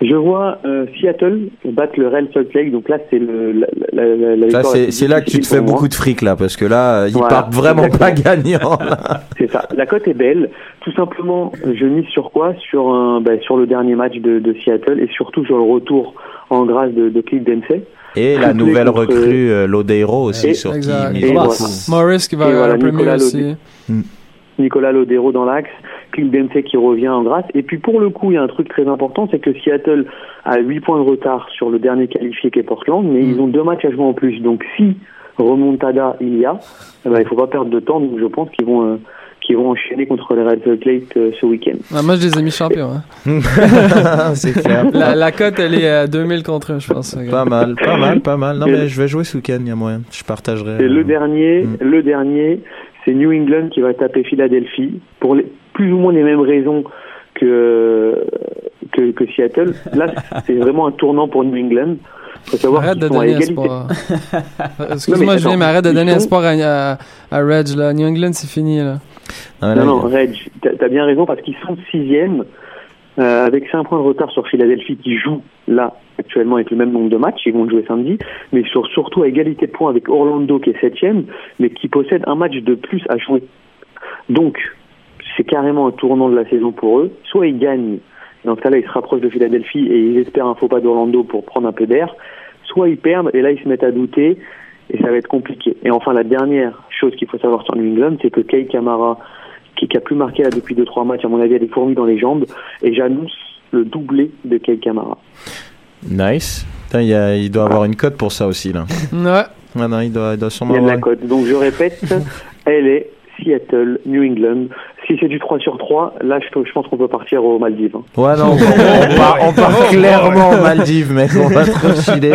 Je vois euh, Seattle battre le Real Salt Lake, donc là c'est le la, Ça, c'est là que tu te fais beaucoup de fric, là, parce que là, ils Voilà, partent vraiment pas gagnants. C'est ça. La cote est belle. Tout simplement, je mise sur quoi? Sur un, bah, sur le dernier match de, de Seattle et surtout sur le retour en grâce de, de Cliff Dempsey. Et la nouvelle recrue, euh, Lodeiro aussi, Et- sur qui Exact. beaucoup. voilà. Morris qui va Et voilà, un peu Nicolas mieux aussi. Lodé. Nicolas Lodero dans l'axe, Dempsey qui revient en grâce. Et puis pour le coup, il y a un truc très important, c'est que Seattle a 8 points de retard sur le dernier qualifié qui est Portland, mais ils ont deux matchs à jouer en plus. Donc si remontada il y a, eh ben, il faut pas perdre de temps. Donc je pense qu'ils vont, euh, qu'ils vont enchaîner contre les Red Salt Lake euh, ce week-end. Ah, moi, je les ai mis champions. Hein. c'est clair. La, la cote, elle est à 2000 contre 1, je pense. Pas mal, pas mal, pas mal. Non, mais je vais jouer ce week-end, il y a moyen. Je partagerai. Et euh, le dernier, le dernier, c'est New England qui va taper Philadelphie pour les, plus ou moins les mêmes raisons que que, que Seattle. Là, c'est vraiment un tournant pour New England. Faut savoir Arrête de donner égalité. espoir. Excuse-moi, Julien, mais arrête de donner espoir à, à, à Reg. Là. New England, c'est fini. Là. Ah, Non, non, Reg, t'as as bien raison parce qu'ils sont sixième euh, avec 5 points de retard sur Philadelphie qui joue là actuellement avec le même nombre de matchs. Ils vont jouer samedi, mais sur, surtout à égalité de points avec Orlando qui est septième, mais qui possède un match de plus à jouer. Donc, c'est carrément un tournant de la saison pour eux. Soit ils gagnent, dans ce cas-là, ils se rapprochent de Philadelphie et ils espèrent un faux pas d'Orlando pour prendre un peu d'air. Soit ils perdent et là ils se mettent à douter et ça va être compliqué. Et enfin, la dernière chose qu'il faut savoir sur New England, c'est que Kay Kamara, qui, qui a plus marqué là depuis 2-3 matchs, à mon avis, a des fourmis dans les jambes et j'annonce le doublé de Kay Kamara. Nice. Putain, il, y a- il doit avoir une cote pour ça aussi, là. Ouais. Ah non, il doit, il doit sûrement Il y a de la cote. Donc je répète, elle est Seattle, New England. Si c'est du 3 sur 3, là je, je pense qu'on peut partir aux Maldives. hein. Ouais, non, on, on part, on part clairement aux Maldives, mec. On va trop chiller.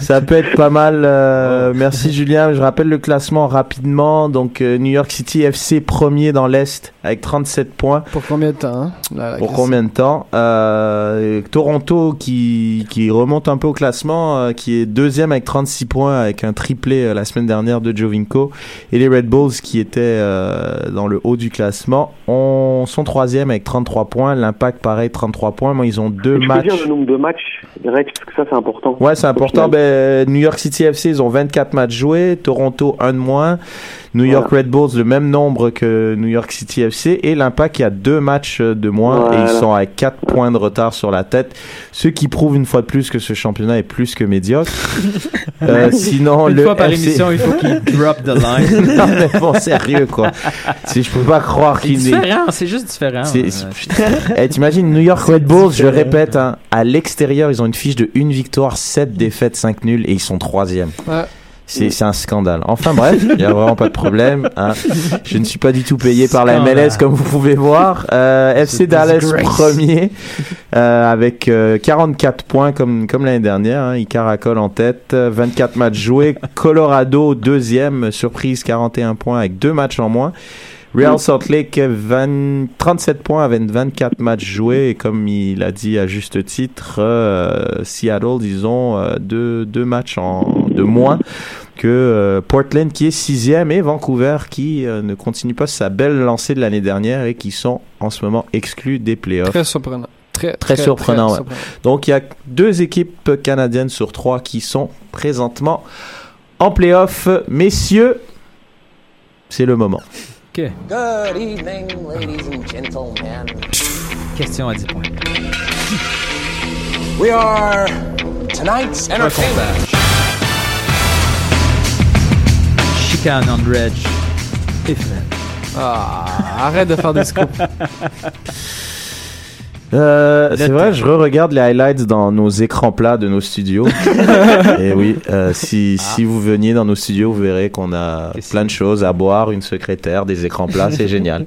Ça peut être pas mal. euh, merci, Julien. Je rappelle le classement rapidement. Donc, euh, New York City FC premier dans l'Est avec 37 points. Pour combien de temps hein? Pour combien de temps Euh, Toronto qui, qui remonte un peu au classement, euh, qui est deuxième avec 36 points avec un triplé euh, la semaine dernière de Jovinko. Et les Red Bulls qui étaient euh, dans le haut du classement ont, sont troisième avec 33 points. L'impact pareil 33 points. Moi ils ont deux Et tu peux matchs. dire le nombre de matchs, Reg, parce que ça c'est important. Ouais, c'est important. Ben, New York City FC, ils ont 24 matchs joués. Toronto, un de moins. New York. Red Bulls, le même nombre que New York City FC. Et l'Impact, il y a deux matchs de moins. Et ils sont à 4 points de retard sur la tête. Ce qui prouve une fois de plus que ce championnat est plus que médiocre. Euh, sinon, Une le fois par FC émission, il faut qu'il drop the line. non, mais bon, sérieux, quoi. C'est- Je peux pas croire C'est différent, c'est juste différent. C'est- Euh, c'est- Eh, T'imagines New York Red Bulls, je répète, hein, à l'extérieur, ils ont une fiche de une victoire, 7 défaites, 5 nuls et ils sont troisième. Ouais. C'est c'est un scandale. Enfin bref, il n'y a vraiment pas de problème. hein. Je ne suis pas du tout payé par la. MLS comme vous pouvez voir. Euh, FC C'est Dallas disgrace. premier euh, avec euh, 44 points comme, comme l'année dernière. Hein. Il caracole en tête. euh, 24 matchs joués. Colorado deuxième. Surprise 41 points avec deux matchs en moins. Real Salt Lake 20 37 points avec 24 matchs joués et comme il a dit à juste titre, euh, Seattle ils ont euh, deux, deux matchs en, de moins que euh, Portland qui est sixième et Vancouver qui euh, ne continue pas sa belle lancée de l'année dernière et qui sont en ce moment exclus des playoffs. Très surprenant. Très, Très très surprenant, très ouais. Donc il y a deux équipes canadiennes sur trois qui sont présentement en playoff. Messieurs, c'est le moment. OK. Good evening, ladies and gentlemen. Question à 10 points. We are tonight's entertainment. Chicane on Reg. Et Fred. Ah, arrête de faire des scoops. Euh, c'est vrai, je re-regarde les highlights dans nos écrans plats de nos studios. Et oui, euh, si, si vous veniez dans nos studios, vous verrez qu'on a plein de choses à boire, une secrétaire, des écrans plats, c'est génial.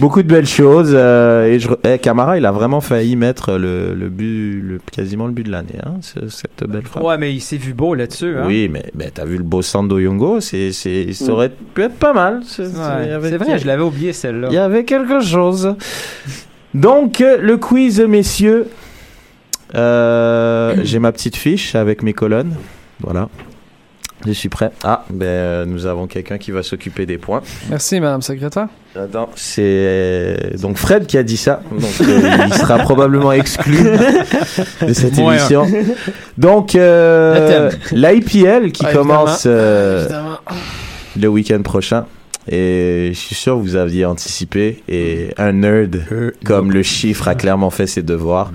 Beaucoup de belles choses. euh, et je, eh, Camara, il a vraiment failli mettre le, le but, le, quasiment le but de l'année, hein, ce- cette belle frappe. Ouais, mais il s'est vu beau là-dessus. Hein? Oui, mais, mais t'as vu le beau Sando Yongo, c'est, c'est, ça aurait pu être pas mal. C'est, Ouais, vrai, je l'avais oublié celle-là. il y avait quelque chose. Donc, le quiz, messieurs. Euh, J'ai ma petite fiche avec mes colonnes. Voilà. Je suis prêt. Ah, ben, euh, nous avons quelqu'un qui va s'occuper des points. Merci, Madame Secrétaire. Attends, c'est euh, donc Fred qui a dit ça. Donc euh, il sera probablement exclu de cette émission. Donc euh, l'IPL qui Ah, commence Évidemment. le week-end prochain. Et je suis sûr que vous aviez anticipé. Et un nerd comme le chiffre a clairement fait ses devoirs.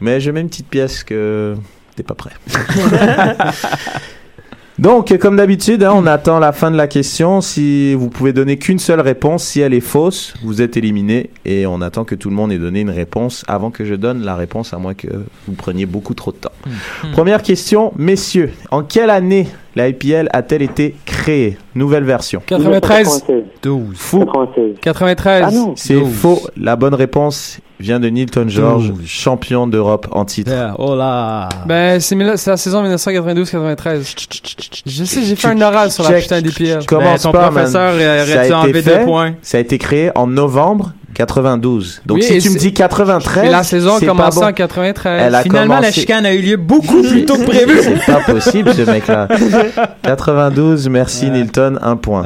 Mais je mets une petite pièce que t'es pas prêt. Donc, comme d'habitude, hein, on attend la fin de la question. Si vous pouvez donner qu'une seule réponse, si elle est fausse, vous êtes éliminé. Et on attend que tout le monde ait donné une réponse avant que je donne la réponse, à moins que vous preniez beaucoup trop de temps. Première question, messieurs. En quelle année la IPL a-t-elle été créée? Nouvelle version. 93. 12. Fou. 96. 93. Ah non. C'est faux. La bonne réponse vient de Nilton George, champion d'Europe en titre. Yeah, oh là. Ben, c'est mille- c'est la saison 1992-93. Je sais, j'ai fait un oral sur la Check. putain d'IPL. Commence Ben, ton pas, professeur man. Ça a été enlever fait. deux points. Ça a été créé en novembre 92. Donc Oui, si et tu me c'est- dis 93, Mais la saison a c'est pas commencé bon. en 93. Elle a Finalement, la commencé- chicane a eu lieu beaucoup plus tôt que prévu. C'est pas possible ce mec-là. 92, merci Nilton, un point.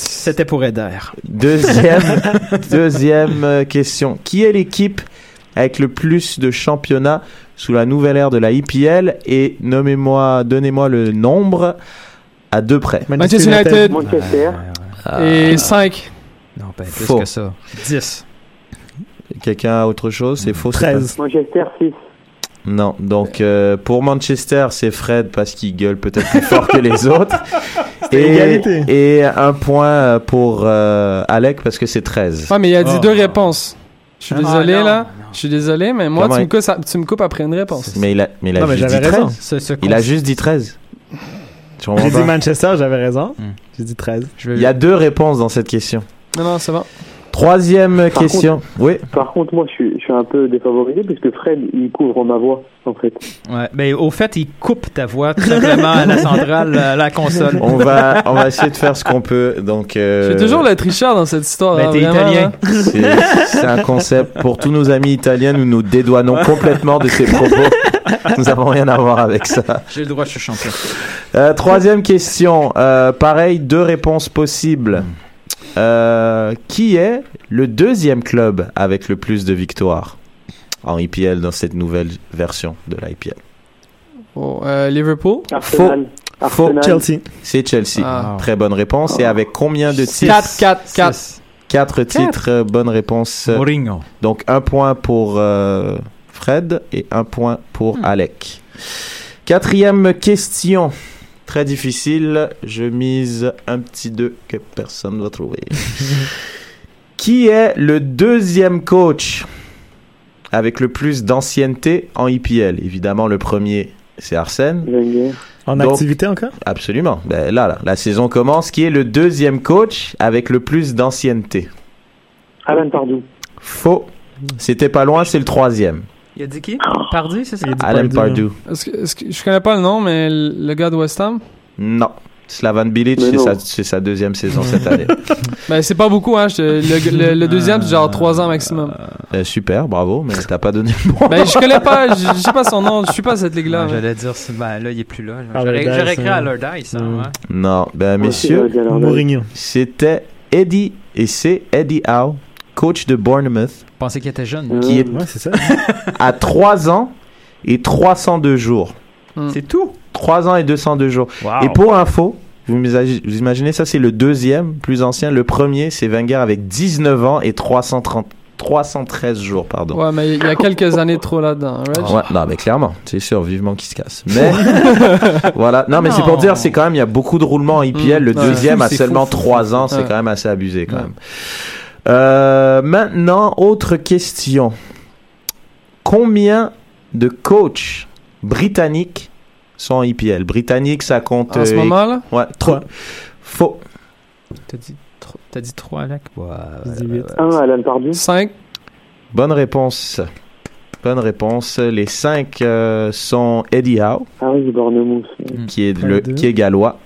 C'était pour Eder. Deuxième, deuxième euh, question. Qui est l'équipe avec le plus de championnats sous la nouvelle ère de la IPL et nommez-moi, donnez-moi le nombre à deux près. Manchester United. Manchester. Et 5. Non, ben, plus Faux. que ça. 10. Quelqu'un a autre chose? C'est faux. c'est 13. Manchester 6. Non. Donc euh, pour Manchester, c'est Fred parce qu'il gueule peut-être plus fort que les autres. Et, égalité. et un point pour euh, Alec parce que c'est 13. Ouais, mais il a dit Oh. deux réponses. Je suis Ah, désolé, non, là. non. Je suis désolé, mais moi, Comment tu me, coupes, tu me coupes après une réponse. Mais il a, mais il a Non, mais juste j'avais dit 13. raison. Ce- ce Il a juste dit 13. Tu comprends J'ai dit Manchester, j'avais raison. Hmm. J'ai dit 13. Je vais- Il y a deux réponses dans cette question. Non, non, c'est bon. Troisième Par question. Oui. Par contre, moi, je suis, je suis un peu défavorisé puisque Fred, il couvre ma voix, en fait. Ouais, ben, au fait, il coupe ta voix tout simplement à la centrale, à la console. On va, on va essayer de faire ce qu'on peut. Donc, euh, J'ai toujours le tricheur dans cette histoire. Ben, hein, t'es italien. hein. c'est un concept pour tous nos amis italiens. Nous nous dédouanons complètement de ces propos. Nous n'avons rien à voir avec ça. J'ai le droit, je suis champion. Euh, troisième question. Euh, pareil, deux réponses possibles. Euh, qui est le deuxième club avec le plus de victoires en IPL dans cette nouvelle version de l'IPL Oh, euh, Liverpool? Arsenal. Faux. Arsenal. Chelsea. C'est Chelsea. Ah. Très bonne réponse. Et avec combien de titres? 4, 4, 4. Quatre titres. euh, Bonne réponse. Mourinho. Donc un point pour euh, Fred et un point pour Alec. Quatrième question. Très difficile. Je mise un petit 2 que personne ne va trouver. Qui est le deuxième coach avec le plus d'ancienneté en IPL Évidemment, le premier, c'est Arsène. En Donc- activité encore? Absolument. Ben, là, là, la saison commence. Qui est le deuxième coach avec le plus d'ancienneté? Alan Pardou. Faux. C'était pas loin, c'est le troisième. Il a dit qui? Pardi, c'est ça? Il a dit Alan Pardew. Est-ce que, est-ce que- je connais pas le nom, mais le gars de West Ham? Non. Slavan Bilic, Mais c'est non. sa, c'est sa deuxième saison cette année. Ben, c'est pas beaucoup, hein. je te- le, le- le deuxième, c'est genre 3 ans maximum. Euh, super, bravo, mais t'as pas donné le point. Ben, je connais pas, je, je sais pas son nom, je suis pas à cette ligue-là. Ouais, mais- J'allais dire, c'est- ben là, il est plus là. J'aurais Allardyce, j'aurais écrit hein. à Allardyce, hein, Mm. ouais. Non, ben messieurs. Mourinho. c'était Eddie, et c'est Eddie Howe, coach de Bournemouth, Je pensais qu'il était jeune. Euh, qui est Ouais, c'est ça. à 3 ans et 302 jours. C'est tout. 3 ans et 202 jours. Wow. Et pour info, vous imaginez, ça c'est le deuxième, plus ancien. Le premier, c'est Wenger avec 19 ans et 330, 313 jours, pardon. Ouais, mais il y a quelques années trop là-dedans, hein? Ouais, non, mais clairement, c'est sûr, vivement qu'il se casse. Mais voilà, non, mais c'est pour dire, c'est quand même, il y a beaucoup de roulements en IPL. Le ouais. deuxième Fou, a seulement fou, fou, 3 ans, c'est Ouais. quand même assez abusé quand Ouais. même. Euh, maintenant, autre question. Combien de coachs britanniques sont en IPL Britannique, ça compte. En ce euh, moment, là? Ouais, Trois. Faux. T'as dit, t'as dit 3, Alec? Ouais. Un, Alan Pardou. 5. Bonne réponse. Bonne réponse. Les cinq euh, sont Eddie Howe. Ah oui, Bournemouth. qui est le qui est gallois.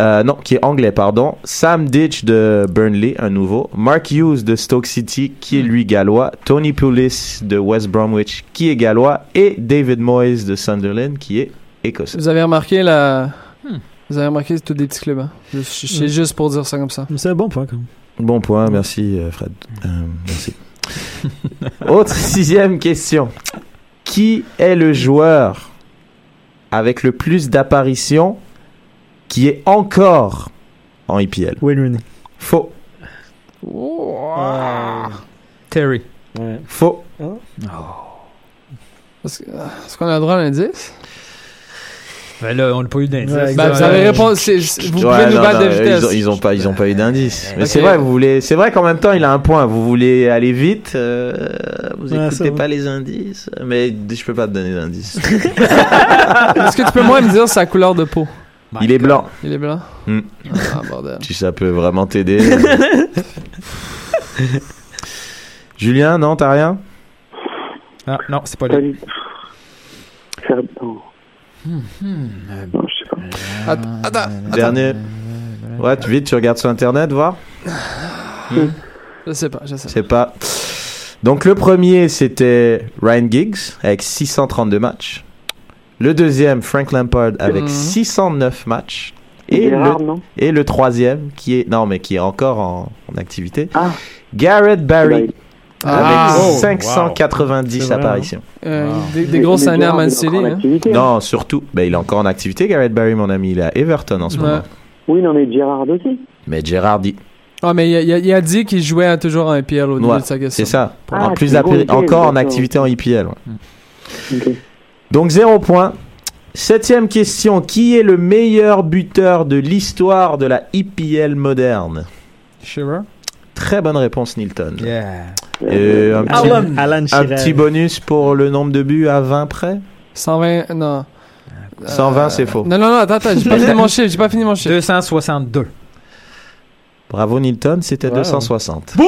Euh, non, qui est anglais, pardon. Sam Ditch de Burnley, un nouveau. Mark Hughes de Stoke City, qui est lui gallois. Tony Pulis de West Bromwich, qui est gallois. Et David Moyes de Sunderland, qui est écossais. Vous avez remarqué la. Hmm. Vous avez remarqué, c'est tous des petits clubs. Hein? C'est Mm. juste pour dire ça comme ça. C'est un bon point, quand même. Bon point, merci euh, Fred. Euh, merci. Autre sixième question. Qui est le joueur avec le plus d'apparitions qui est encore en IPL Wayne Rooney. Faux. Terry. Ouais. Faux. Est-ce qu'on a le droit à l'indice? Ben là, on n'a pas eu d'indice. Ouais, Ben, vous avez répondu. Vous pouvez Ouais, nous non, battre non, de vitesse. Ils ont, ils ont pas, ils ont pas eu d'indice. Mais c'est vrai, vous voulez, c'est vrai qu'en même temps, il a un point. Vous voulez aller vite, euh, vous Ouais, écoutez ça va. pas les indices. Mais je peux pas te donner d'indice. Est-ce que tu peux moi me dire sa couleur de peau? Il est blanc. Il est blanc? Hmm. Ah, bordel. Si ça peut vraiment t'aider. Julien, non, t'as rien? Ah, non, c'est pas lui. du- Faire- non. Je sais pas. Attends. Dernier. Ouais, tu vite, tu regardes sur internet, voir. Je sais pas, je sais pas. C'est pas. Donc le premier c'était Ryan Giggs avec 632 matchs. Le deuxième Frank Lampard avec Mhm. 609 matchs. Et le, non? et le troisième qui est non mais qui est encore en, en activité. Ah. Garrett Barry Ah. avec Oh, 590 C'est vrai, hein. apparitions. Euh, Wow. des, des grosses années à Man City. hein. hein. Non, surtout, ben, il est encore en activité Garrett Barry mon ami, il est à Everton en ce Ouais. moment. Oui, non, mais Gérard aussi. Mais Gérard dit Ah, mais il a, il dit qu'il jouait à- toujours en IPL au début Ouais, de sa question. c'est ça. Ah, en plus c'est bon, d'appari- ok, encore en activité en IPL. ouais. Ok. Donc zéro point. Septième question. Qui est le meilleur buteur de l'histoire de la IPL moderne? Shearer? Très bonne réponse, Nilton. Yeah. Et un, petit, Alan, Alan un petit bonus pour le nombre de buts à 20 près? 120, non. 120, c'est faux. Non, non, non, attends, attends, j'ai pas fini mon chiffre, j'ai pas fini mon chiffre. 262. Bravo, Nilton, c'était Wow. 260. Wow!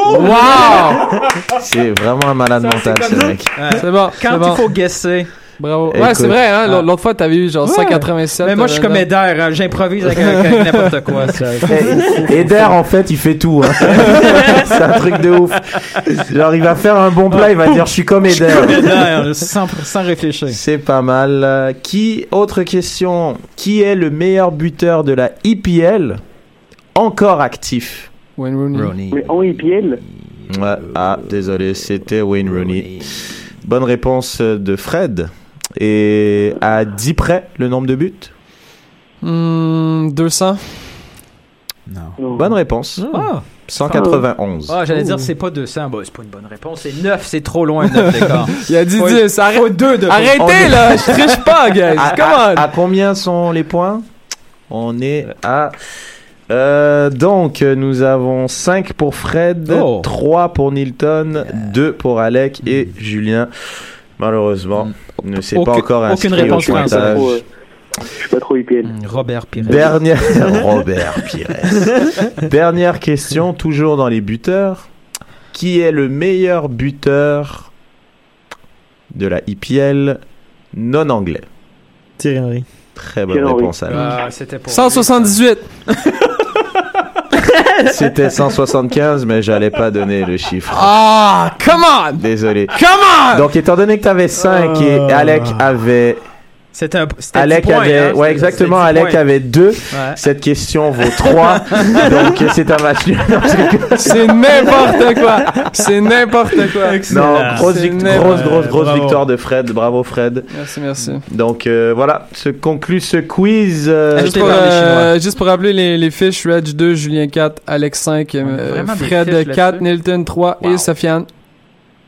C'est vraiment un malade mental, ce mec. C'est bon, Quand c'est bon. il faut guesser. Bravo. Écoute. ouais, c'est vrai, hein, l'autre- Ah. l'autre fois, t'avais eu genre Ouais. 187. Mais moi, je suis euh, comme. Eder. hein, J'improvise avec, avec n'importe quoi. Et- Eder, en fait, il fait tout. hein. C'est un truc de ouf. Genre, il va faire un bon plat, il va dire, je suis comme Eder. Eder, sans, sans réfléchir. C'est pas mal. Qui, autre question, qui est le meilleur buteur de la IPL encore actif Wayne Rooney. Mais en IPL, Ouais, Ah, désolé, c'était Wayne Rooney. Bonne réponse de Fred. Et à 10 près, le nombre de buts Hmm, 200. non. Bonne réponse. Ah, 191. Ah, j'allais dire c'est pas 200. Bon, c'est pas une bonne réponse. C'est 9. C'est trop loin, 9 d'écart. Il a dit Faut- 10. Arrête- Faut 2 de Arrêtez On est- là, je triche pas, guys. À, Come à- on. à combien sont les points On est à. Euh, donc, nous avons 5 pour Fred, Oh. 3 pour Nilton, 2 pour Alec et Julien. Malheureusement, ne s'est pas Aucune- encore aucune inscrit réponse au pour Je suis pas pointage. trop, je suis pas trop IPL. Robert Pires. Dernière Robert Pires. Dernière question, toujours dans les buteurs. Qui est le meilleur buteur de la IPL non anglais? Thierry Henry. Très bonne Thierry Henry. réponse. Alain. Ah, c'était pour 178. C'était 175, mais j'allais pas donner le chiffre. Ah, come on. Désolé. Come on. Donc, étant donné que tu avais 5 et Oh. Alec avait. C'était un. Alec 10 points, avait. hein, ouais, exactement. c'était 10 Alec points. avait 2. Ouais. Cette question vaut 3. donc, c'est un match nul. C'est n'importe quoi. C'est n'importe quoi. Non, grosse, grosse, grosse, grosse Bravo. victoire de Fred. Bravo, Fred. Merci, merci. Donc, euh, voilà. Se conclut ce quiz. euh, Juste pour, euh, juste pour rappeler les, les fiches, Reg 2, Julien 4, Alex 5, a euh, Fred fiches 4, là-dessus. Nilton 3 et Wow.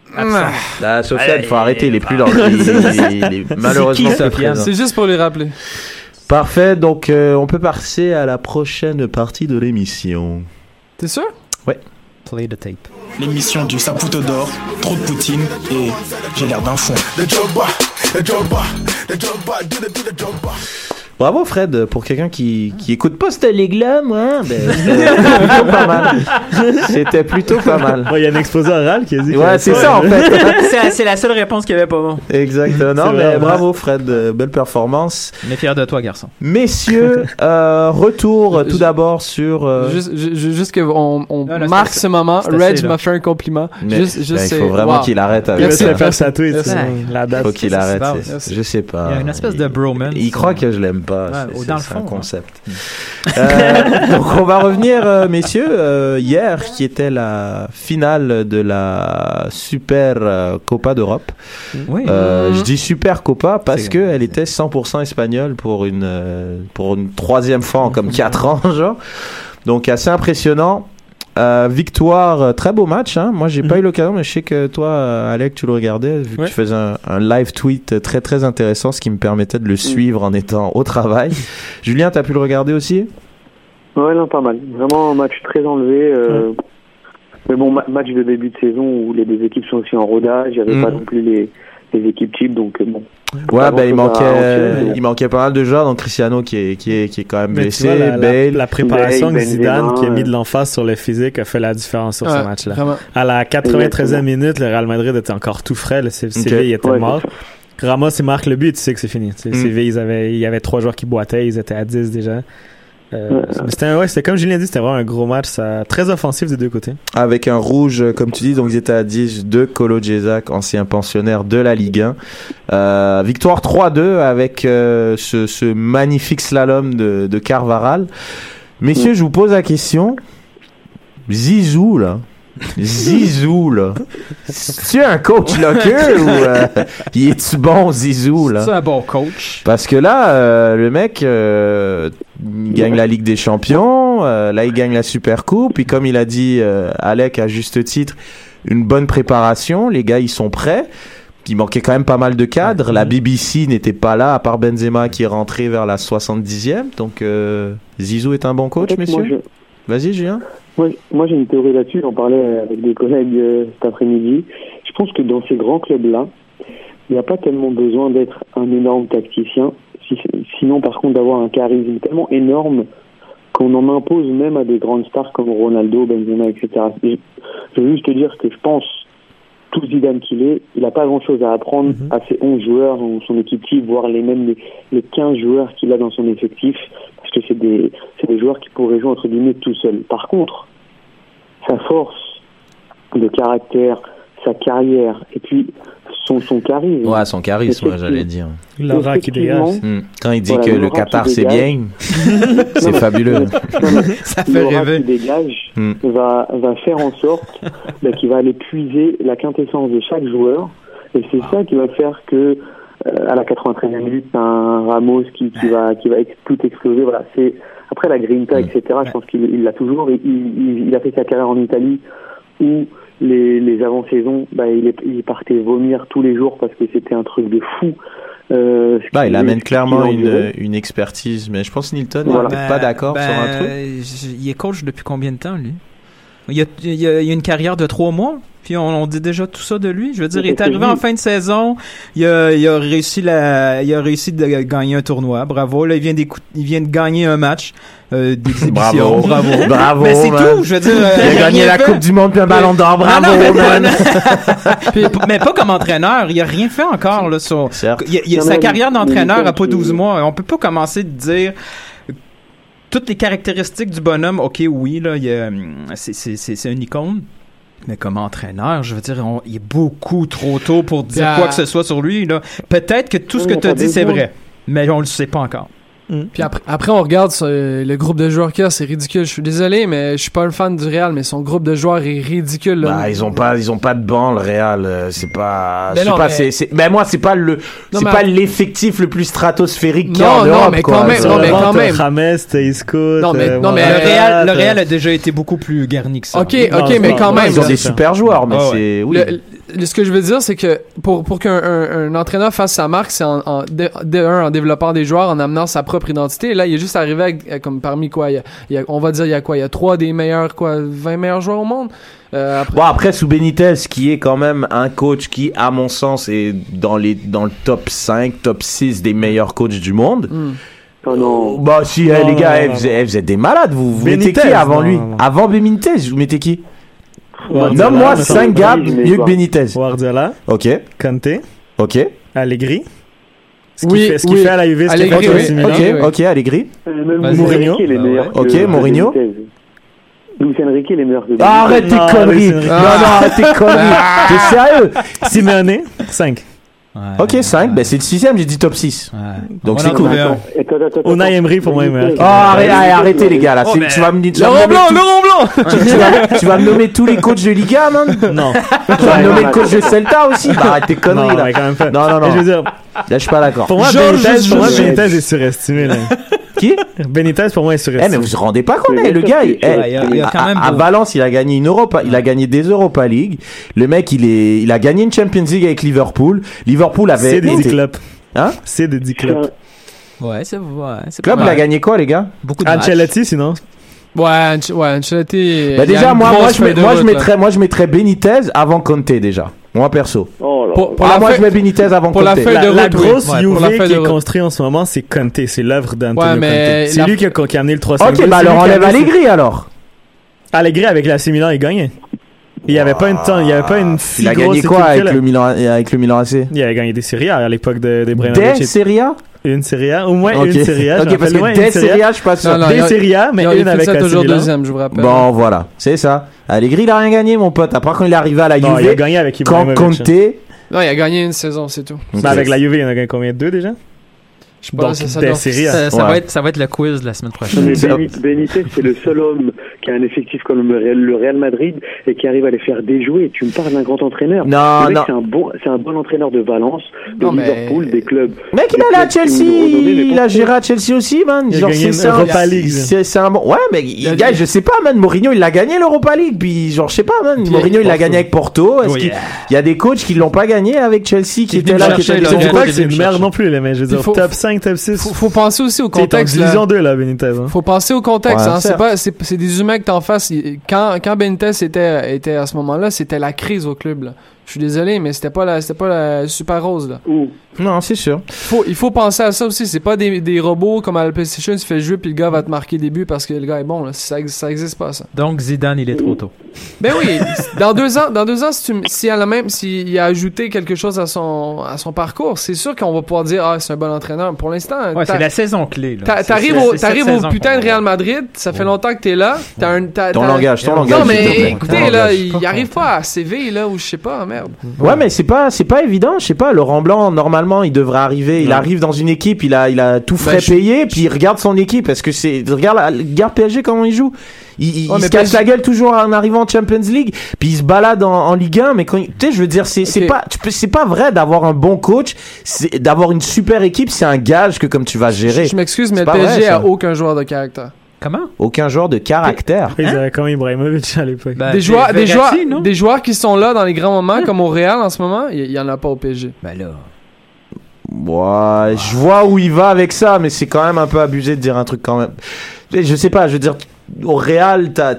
Sofiane. Absent. Là, Sofiane, Allez, faut arrêter. Il est plus est malheureusement Sofiane. C'est juste pour les rappeler. Parfait. Donc, euh, on peut passer à la prochaine partie de l'émission. T'es sûr? Play the tape. L'émission du Saputo d'or, trop de poutine et j'ai l'air d'un fond. Bravo Fred, pour quelqu'un qui, qui écoute pas cette ligue-là, moi, ben, c'était plutôt pas mal. C'était plutôt pas mal. Ouais, Il y a un exposé oral qui a dit. Ouais, c'est ça en fait. C'est c'est la seule réponse qu'il y avait pas bon. Exactement. Non, mais vrai. bravo Fred, euh, belle performance. Mais fier de toi, garçon. Messieurs, euh, retour tout d'abord sur. euh, Juste, ju- ju- juste que on, on Non, non, marque ce moment. Reg m'a fait un compliment. mais, juste, juste ben, il c'est- faut vraiment wow. qu'il arrête avec Merci, ça. faire Merci. sinon, la date. Faut qu'il arrête. Je sais pas. Il y a une espèce de bromance. Il croit que je l'aime pas. Ouais, c'est- fond, un hein. concept. Euh, donc on va revenir, euh, messieurs. Euh, hier, qui était la finale de la Super Copa d'Europe. Oui. Euh, je dis Super Copa parce C'est- que elle était 100% espagnole pour une pour une troisième fois en comme 4 ans, genre. Donc assez impressionnant. Euh, victoire, euh, très beau match. Hein. Moi, j'ai pas eu l'occasion, mais je sais que toi, euh, Alec, tu le regardais, vu que Ouais. tu faisais un, un live tweet très très intéressant, ce qui me permettait de le suivre en étant au travail. Julien, t'as pu le regarder aussi? Ouais, non, pas mal. Vraiment un match très enlevé. euh, Mais bon, ma- match de début de saison où les deux équipes sont aussi en rodage. Il n'y avait Mm. pas non plus les, les équipes types, donc euh, bon. Ouais, ben il manquait, il manquait pas mal de joueurs. Donc Cristiano qui est qui est qui est quand même Mais blessé, vois, la, la- Bale. la préparation Bale, de Zidane Benzema, qui a mis de euh. l'emphase sur le physique a fait la différence sur ce match-là. À la 93e Exactement. minute, le Real Madrid était encore tout frais. Le C- Ok. Séville était Ouais, mort. Ramos, il marque le but, tu sais que c'est fini. Tu sais, Mm. Ils avaient, il y avait trois joueurs qui boitaient, ils étaient à 10 déjà. Euh, c'était ouais, c'était comme Julien dit, c'était vraiment un gros match, ça, très offensif des deux côtés. avec un rouge, euh, comme tu dis, donc ils étaient à 10 de Colo Djesak, ancien pensionnaire de la Ligue 1. Euh, victoire 3-2 avec euh, ce, ce magnifique slalom de, de Carvaral. Messieurs, je vous pose la question. Zizou, là. Zizou, là. Tu un coach locker ou euh, il est-tu bon, Zizou, là? C'est un bon coach? Parce que là, euh, le mec euh, gagne la Ligue des Champions, euh, là il gagne la Super Coupe, puis comme il a dit euh, Alec à juste titre, une bonne préparation, les gars ils sont prêts. Il manquait quand même pas mal de cadres. La BBC n'était pas là, à part Benzema qui est rentré vers la 70e. Donc euh, Zizou est un bon coach, En fait, moi, messieurs. Vas-y, Julien. Moi, moi, j'ai une théorie là-dessus, j'en parlais avec des collègues euh, cet après-midi. Je pense que dans ces grands clubs-là, il n'y a pas tellement besoin d'être un énorme tacticien, si- sinon par contre d'avoir un charisme tellement énorme qu'on en impose même à des grandes stars comme Ronaldo, Benzema, etc. Et Je veux juste te dire que je pense, tout Zidane qu'il est, il n'a pas grand-chose à apprendre à ses 11 joueurs ou son équipe type, voire les mêmes les, les 15 joueurs qu'il a dans son effectif, parce que c'est des, c'est des joueurs qui pourraient jouer entre guillemets tout seuls. Par contre, sa force de caractère, sa carrière, et puis son, son charisme. Ouais, son charisme, ouais, j'allais dire. L'aura qui dégage. Hmm. Quand il dit Voilà, que le l'aura Qatar qui c'est bien, c'est fabuleux. Ça fait rêver. qu'il dégage Hmm. va, va faire en sorte bah, qu'il va aller puiser la quintessence de chaque joueur. Et c'est ça qui va faire que euh, à la 93e minute, un Ramos qui, qui va qui va ex- tout exploser. Voilà, c'est après la grinta, etc. Je pense qu'il il l'a toujours. Il, il, il a fait sa carrière en Italie où les, les avant-saisons, bah, il, est, il partait vomir tous les jours parce que c'était un truc de fou. Euh, Bah, il amène clairement une, expertise, mais je pense que Nilton Voilà. n'était pas d'accord Ben, sur un truc. j- Il est coach depuis combien de temps, lui? Il y a, il y a- il y a une carrière de trois mois, puis on, on dit déjà tout ça de lui. Je veux dire, il est arrivé en fin de saison, il a, il a réussi la, il a réussi de gagner un tournoi. Bravo. Là, il vient, il vient de gagner un match euh, d'exhibition. Bravo. Bravo. Bravo, Mais c'est tout. Je veux dire, euh, Il a gagné la fait. Coupe du Monde puis un ballon d'or. Ah Bravo, non, mais, pas, man. Puis, mais pas comme entraîneur. Il a rien fait encore. Là, sur, Certes. il, il- sa carrière d'entraîneur a pas tu- 12 mois. On peut pas commencer de dire toutes les caractéristiques du bonhomme. Ok, oui, là, hum, c'est, une icône. Mais comme entraîneur, je veux dire, on- il est beaucoup trop tôt pour dire Bien. quoi que ce soit sur lui. Peut-être que tout ce que mais tu as dit, c'est vrai. Mais on le sait pas encore. Puis après, après, on regarde ce- le groupe de joueurs qu'il y a, c'est ridicule. Je suis désolé, mais je suis pas un fan du Real, mais son groupe de joueurs est ridicule. là. Bah, ils ont pas, ils ont pas de banc, le Real. euh, C'est pas, Mais je sais non, pas, mais- c'est, c'est, ben moi, c'est pas le, c'est mais- pas l'effectif le plus stratosphérique qu'il y a en non, Europe, mais quoi. quand même, non, mais quand même. James, Teisco. Non, mais- euh, non, mais Le Euh, Real, le euh, Real a déjà été beaucoup plus garni que ça. Ok, Non, ok, mais quand non, même. Ils ont des super joueurs, mais ouais. c'est, oui. Ce que je veux dire, c'est que pour, pour qu'un un, un entraîneur fasse sa marque, c'est en, en, de, de un, en développant des joueurs, en amenant sa propre identité. Et là, il est juste arrivé avec, euh, comme parmi quoi, il y a, il y a- on va dire, il y a quoi, il y a trois des meilleurs, quoi, 20 meilleurs joueurs au monde? Euh, après, Bon, après, sous Benitez, qui est quand même un coach qui, à mon sens, est dans les, dans le top 5, top 6 des meilleurs coachs du monde. hmm. Oh non. Bah, si, Non, eh, les gars, non, eh, non, vous, eh, vous êtes des malades, vous, vous Benitez, mettez qui avant non, lui? non, non. Avant Benitez, vous mettez qui? Nomme-moi mettons. 5 gars quoi. Benitez. Guardiola, Ok, Conte, ok, Allegri. Ce Oui, qu'il fait, ce qu'il oui. fait à la Juve, ce qu'il fait Allegri, à Milan. ok, oui, ok, Allegri. Euh, Mourinho. Que- Ok, Mourinho. Enrique, il est meilleur que. Ah, arrête tes Non, conneries! Non, non, arrête tes conneries! T'es sérieux? Simeone, 5. Ok, 5, ben c'est le sixième, j'ai dit top 6. Donc On c'est cool. Unai attends. Emery, pour moi. Oh, arrête- arrête- arrêtez les gars, là. Oh, mais- tu vas me dire. Laurent Blanc, Laurent Blanc tu, tu vas, tu vas me nommer tous les coachs de Liga, man Non. Tu vas me nommer le coach de Celta aussi Bah arrête tes conneries, Non, là. mais quand même pas. Non, non, non. Je veux dire, Là, je suis pas d'accord. pour moi. Benitez est surestimé, là. Qui Benitez, pour moi, est Eh, surestimé. mais vous vous rendez pas compte, eh, le gars, il- eh, Ouais, il y a- il y a quand à- même à, beau- Valence, il a gagné une Europa, il a gagné des Europa League. Le mec, il est, il a gagné une Champions League avec Liverpool. Liverpool avait C'est des 10 été- clubs. Hein C'est des 10 clubs. Ouais, c'est ouais, c'est Club, il a mal. gagné quoi, les gars beaucoup de matchs. Ancelotti, sinon. Ouais, ouais, Ancelotti. Bah il y a déjà, une moi, moi, grosse je, mets- feuille de moi, je route, là. mettrais, moi, je mettrais Benitez avant Conte déjà. Moi, perso. Oh là. Pour, pour ah, la moi, feuille- je mets Benitez avant pour la Conte. feuille La, de la route, oui. grosse Ouais, Juve pour la feuille qui de est construite en ce moment, c'est Conte. C'est l'œuvre d'Antonio Ouais, Conte. C'est la lui qui a, qui a amené le 300 Ok, bah alors enlève Allegri alors. Allegri avec la Milan, il gagnait. Il y avait pas une temps, il y avait pas une si Il a grosse gagné quoi avec le Milan, avec le Milan AC Il avait gagné des Serie A à l'époque de, des Des. Serie A? Une Serie A, au moins Ok. une Serie A. Ok, parce que des Serie A. Je suis pas sûr. Non, non, Des il a- Serie A, mais Non, une avec ça la toujours deuxième, je vous rappelle. Bon, voilà, c'est ça. Allegri, il a rien gagné, mon pote. Part quand il est arrivé à la Non, il a Juve, gagné avec quand Ibrahimovic. Conte. Non, il a gagné une saison, c'est tout. Mais avec la Juve, il en a gagné combien? Deux déjà? Je sais pas, Donc, ça, ça des doit- Serie A. Ça, ça Ouais. va être, ça va être le quiz de la semaine prochaine. Benitez, c'est le seul homme qui a un effectif comme le Real, le Real Madrid et qui arrive à les faire déjouer. Tu me parles d'un grand entraîneur. Non, le non. c'est un bon, c'est un bon entraîneur de Valence, de Non, mais- Liverpool, des clubs. Mec, il allé à Chelsea, il a géré à Chelsea aussi, man. Il a Genre, gagné c'est une ça. Europa League, C'est un bon. Ouais, mais il, a- gars, je sais pas, man. Mourinho, il l'a gagné l'Europa League. Puis, genre, je sais pas, man. Puis, Mourinho, il l'a gagné avec Porto. Est-ce Oui. qu'il il y a des coachs qui l'ont pas gagné avec Chelsea, qui étaient là, qui étaient là, Je pas que c'est me une merde chercher. non plus, mais je veux dire, top 5, top 6. Faut, faut penser aussi au T'es en contexte. là. division 2, là, Benitez. hein. Faut penser au contexte. Ouais, hein. C'est pas, des humains que t'en fasses. Quand, quand Benitez était, était à ce moment-là, c'était la crise au club. Là. Je suis désolé, mais c'était pas la, c'était pas la super rose. Là. Ouh. Non, c'est sûr. Faut, il faut penser à ça aussi. C'est pas des, des robots comme à la PlayStation, tu fais jouer puis le gars va te marquer des buts parce que le gars est bon. Là. Ça, ça existe pas ça. Donc Zidane, il est trop tôt. Ben oui, dans deux ans, dans deux ans, si tu, si elle a même, s'il a ajouté quelque chose à son, à son parcours, c'est sûr qu'on va pouvoir dire ah c'est un bon entraîneur. Pour l'instant, Ouais, c'est la saison clé. t'arrives au, t'arrives au putain de Real Madrid, ça fait longtemps que t'es là, t'as un, t'as- Ton langage, ton langage. Non mais écoutez là, il arrive pas à CV là ou je sais pas, merde. Ouais, mais c'est pas, c'est pas évident. Je sais pas. Laurent Blanc, normalement, il devrait arriver. Il arrive dans une équipe. Il a, il a tout frais Ben, je- payé. Puis il regarde son équipe. Parce que c'est, regarde, regarde PSG comment il joue. Il, Ouais, il se casse la gueule toujours en arrivant en Champions League. Puis il se balade en, en Ligue 1. Mais quand, tu sais, je veux dire, c'est, pas, c'est pas vrai d'avoir un bon coach. D'avoir une super équipe, c'est un gage que comme tu vas gérer. Je m'excuse, mais le vrai, PSG a aucun joueur de caractère. Comment? Aucun joueur de caractère. Ils avaient quand même Ibrahimovic à l'époque. Ben, des joueurs, des joueurs, des joueurs qui sont là dans les grands moments comme au Real en ce moment, il y, y en a pas au PSG. Ben là. Ouais, je vois où il va avec ça, mais c'est quand même un peu abusé de dire un truc quand même. Je sais pas, je veux dire, au Real, t'as,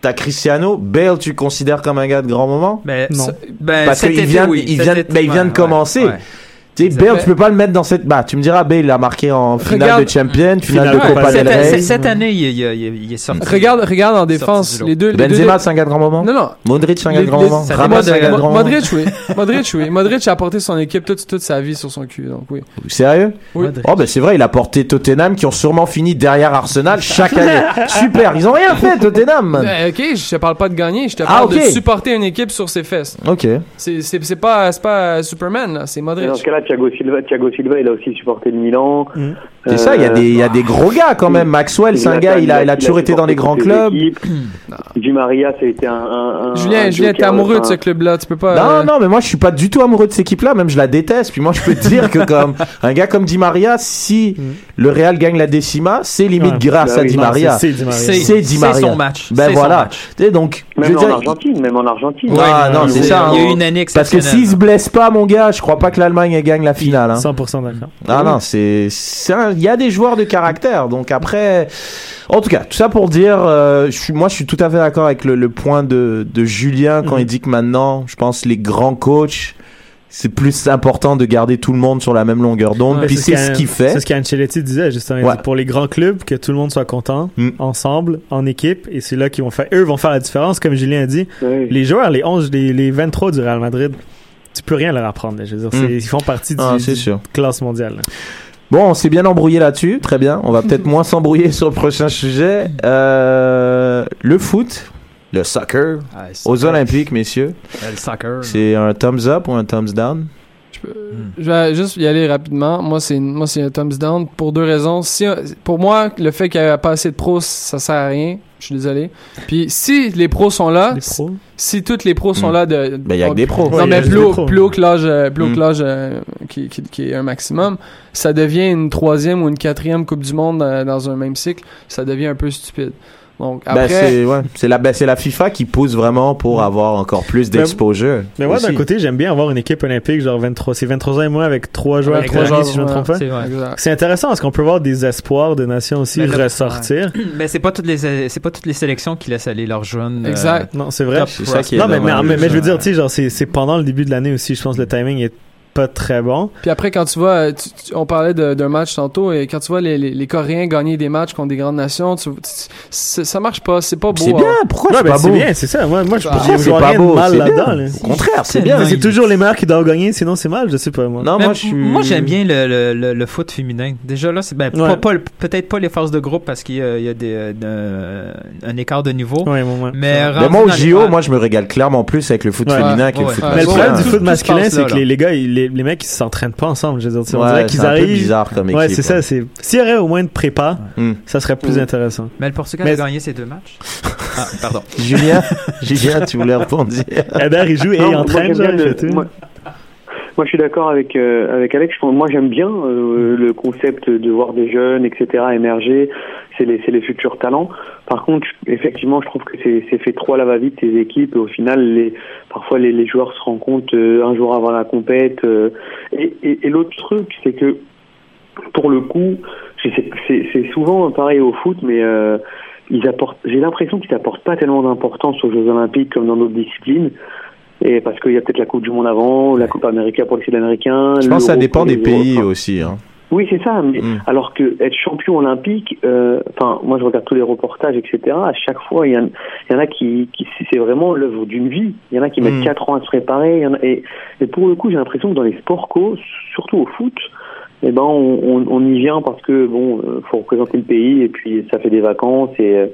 t'as Cristiano, Bale, tu le considères comme un gars de grand moment? Ben, Non. ben, Parce qu'il été, vient, oui. il vient, été, ben, il vient de ouais, commencer. ouais. Tu sais, Bale, tu peux pas le mettre dans cette, bah, tu me diras, Bale, il a marqué en finale Regarde- de Champions, finale de Copa del Cette, Rey. cette- année, il, il- il- il est sorti. Regarde, regarde en défense, les deux, les Benzema, c'est un gars de grand moment? Non, non. Modric, c'est un gars de grand moment? Ramos, c'est un gars de grand moment? Modric, oui. Modric, oui. Modric a apporté son équipe toute, toute sa vie sur son cul, donc oui. Sérieux? Oui. Oh, ben, c'est vrai, il a porté Tottenham qui ont sûrement fini derrière Arsenal chaque année. Super, ils ont rien fait, Tottenham. Euh, ok, je te parle pas de gagner, je te Ah, parle de supporter une équipe sur ses fesses. Ok. C'est, pas, c'est pas Superman, là, c'est Modric. Thiago Silva, Thiago Silva, il a aussi supporté le Milan. Mm. C'est ça, il y a des, il y a des gros gars quand même. Maxwell, c'est un gars, il a, il a toujours été dans les grands clubs. Di Maria, ça a été un. un, un Julien, un Julien, t'es amoureux de ce club-là, tu peux pas. Non, euh, non, mais moi je suis pas du tout amoureux de cette équipe-là, même je la déteste. Puis moi je peux te dire que comme un gars comme Di Maria, si le Real gagne la décima, c'est limite Ouais. grâce Bah à. Di Maria. c'est- Di Maria. C'est son match. Ben C'est son voilà. match. Tu sais, donc, je Même veux en dire, Argentine, même en Argentine. Ouais, non, c'est il y ça, a- Il y a hein. eu une année parce que s'il se blesse pas, mon gars, je crois pas que l'Allemagne gagne la finale. Hein. 100% d'accord. Ah non, c'est, c'est un- il y a des joueurs de caractère. Donc après, en tout cas, tout ça pour dire, euh, je suis, moi, je suis tout à fait d'accord avec le, le point de, de Julien quand Mhm. il dit que maintenant, je pense les grands coachs, c'est plus important de garder tout le monde sur la même longueur d'onde. Ouais, Puis c'est ce qu'il fait. C'est ce qu'Ancelotti disait justement. Il Ouais. dit, pour les grands clubs, que tout le monde soit content, Mm. ensemble, en équipe, et c'est là qu'ils vont faire. Eux vont faire la différence, comme Julien a dit. Les joueurs, les 11, les, les 23 du Real Madrid, tu peux rien leur apprendre. là. Je veux dire, Mm. ils font partie du, Ah, c'est du sûr. classe mondiale. là. Bon, on s'est bien embrouillé là-dessus, très bien. On va peut-être moins s'embrouiller sur le prochain sujet. Euh, le foot, le soccer, Ah, aux. Olympiques, messieurs. Euh, Le soccer. C'est un thumbs up ou un thumbs down? Je vais juste y aller rapidement. Moi, c'est moi c'est un thumbs down pour deux raisons. Si, pour moi, le fait qu'il n'y a pas assez de pros, ça sert à rien. Je suis désolé. Puis si les pros sont là, si, si toutes les pros sont Hmm. là de, Ben, il y a que des pros. Non, Ouais, mais plus haut, pros. plus haut que l'âge, euh, plus haut que Hmm. l'âge euh, qui, qui, qui est un maximum, ça devient une troisième ou une quatrième Coupe du Monde euh, dans un même cycle. Ça devient un peu stupide. Donc après, Ben, c'est ouais, c'est la, ben, c'est la FIFA qui pousse vraiment pour avoir encore plus d'exposure. Mais moi, d'un aussi. côt j'aime bien avoir une équipe olympique, genre 23, c'est 23 ans et moi avec trois joueurs, Avec trois joueurs, si je me trompe pas. c'est intéressant parce qu'on peut voir des espoirs de nations aussi Mais ressortir. Mais c'est pas toutes les c'est pas toutes les sélections qui laissent aller leurs jeunes. euh, Exact. Non, c'est vrai. C'est ça qui est Non, mais, mais, mais, mais je veux dire, tu sais, genre, c'est, c'est pendant le début de l'année aussi, je pense que le timing est pas très bon. Puis après, quand tu vois, euh, tu- tu- on parlait d'un match tantôt, et quand tu vois les, les, les Coréens gagner des matchs contre des grandes nations, tu, tu- c'est- ça marche pas, c'est pas beau. C'est bien, hein. pourquoi Ouais, c'est ben, pas c'est beau? bien, c'est ça. Moi, moi je, Ah, je c'est pas beau, mal c'est là-dedans. Au contraire, c'est C'est bien. C'est toujours les meilleurs qui doivent gagner, sinon c'est mal, je sais pas, moi. Non, moi, moi, j'aime bien le, le, le, le foot féminin. Déjà là, c'est ben, Ouais. pas, peut-être pas les phases de groupe parce qu'il y a, il y a des, euh, un écart de niveau. Ouais, ouais, ouais. Mais moi, au JO, moi, je me régale clairement plus avec le foot féminin que le foot Ouais. Mais le masculin. problème du foot masculin, c'est que les gars, ils- les, les mecs, ils s'entraînent pas ensemble. Je veux dire, on dirait qu'ils c'est arrivent. bizarre comme Ouais, équipe, c'est ça. ouais. C'est s'il y aurait au moins de prépa, Hmm. ça serait plus Hmm. intéressant. Mais le Portugal Mais- a gagné ses deux matchs. ah, pardon. Julien, Julien, tu voulais répondre Eder, il joue et Non, il moi, entraîne, genre, bien il le- fait tout. Moi, je suis d'accord avec euh, avec Alex. Moi, j'aime bien euh, le concept de voir des jeunes, etc., émerger. C'est les c'est les futurs talents. Par contre, effectivement, je trouve que c'est c'est fait trop à la va-vite ces équipes. Et au final, les parfois les, les joueurs se rendent compte euh, un jour avant la compète. euh, et et, et l'autre truc, c'est que pour le coup, c'est souvent pareil au foot, mais euh, ils apportent. J'ai l'impression qu'ils apportent pas tellement d'importance aux Jeux Olympiques comme dans d'autres disciplines. Et parce qu'il y a peut-être la Coupe du Monde avant, la Coupe Américaine pour les Sud-Américains. Je pense que ça dépend des pays Européens. aussi. Hein. Oui, c'est ça. Mais Mm. alors que être champion olympique, euh, enfin, moi je regarde tous les reportages, etc. À chaque fois, il y, en- il y en a qui, qui c'est vraiment l'œuvre d'une vie. Il y en a qui mettent Mm. quatre ans à se préparer. il y en a- et, et pour le coup, j'ai l'impression que dans les sports co, surtout au foot, eh ben, on, on, on y vient parce que bon, euh, faut représenter le pays et puis ça fait des vacances et euh,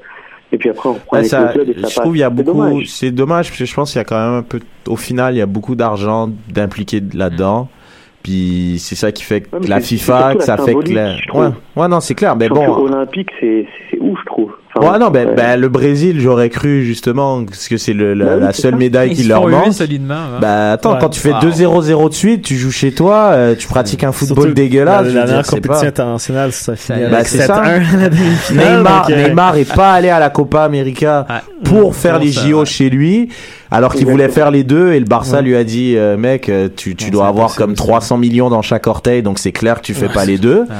et puis après on reprend avec ça, et je passe. trouve il y a C'est beaucoup, dommage. c'est dommage parce que je pense qu'il y a quand même un peu, au final, il y a beaucoup d'argent d'impliqué là-dedans. Puis c'est ça qui fait que Ouais, la FIFA, que ça fait que la... ouais, ouais, non, c'est clair. Mais bon, olympique, c'est c'est ouf, je trouve. ouais, non, ben, ben, le Brésil, j'aurais cru justement parce que c'est le, la, Bah oui, la c'est seule ça. médaille qui leur manque. solidement. hein. Bah attends, Ouais. quand tu fais Wow. 2-0-0 de suite, tu joues chez toi, euh, tu pratiques un football Surtout dégueulasse. La, la dernière compétition internationale, ça finit Bah, avec c'est 7-1 ça. à la demi-finale. Neymar, euh, Neymar est pas allé à la Copa América Ah, pour faire les JO chez lui, alors qu'il voulait faire les deux et le Barça lui a dit, euh, mec, euh, tu, tu dois avoir comme ça. 300 millions dans chaque orteil, donc c'est clair que tu fais Ouais. pas les deux. Ouais.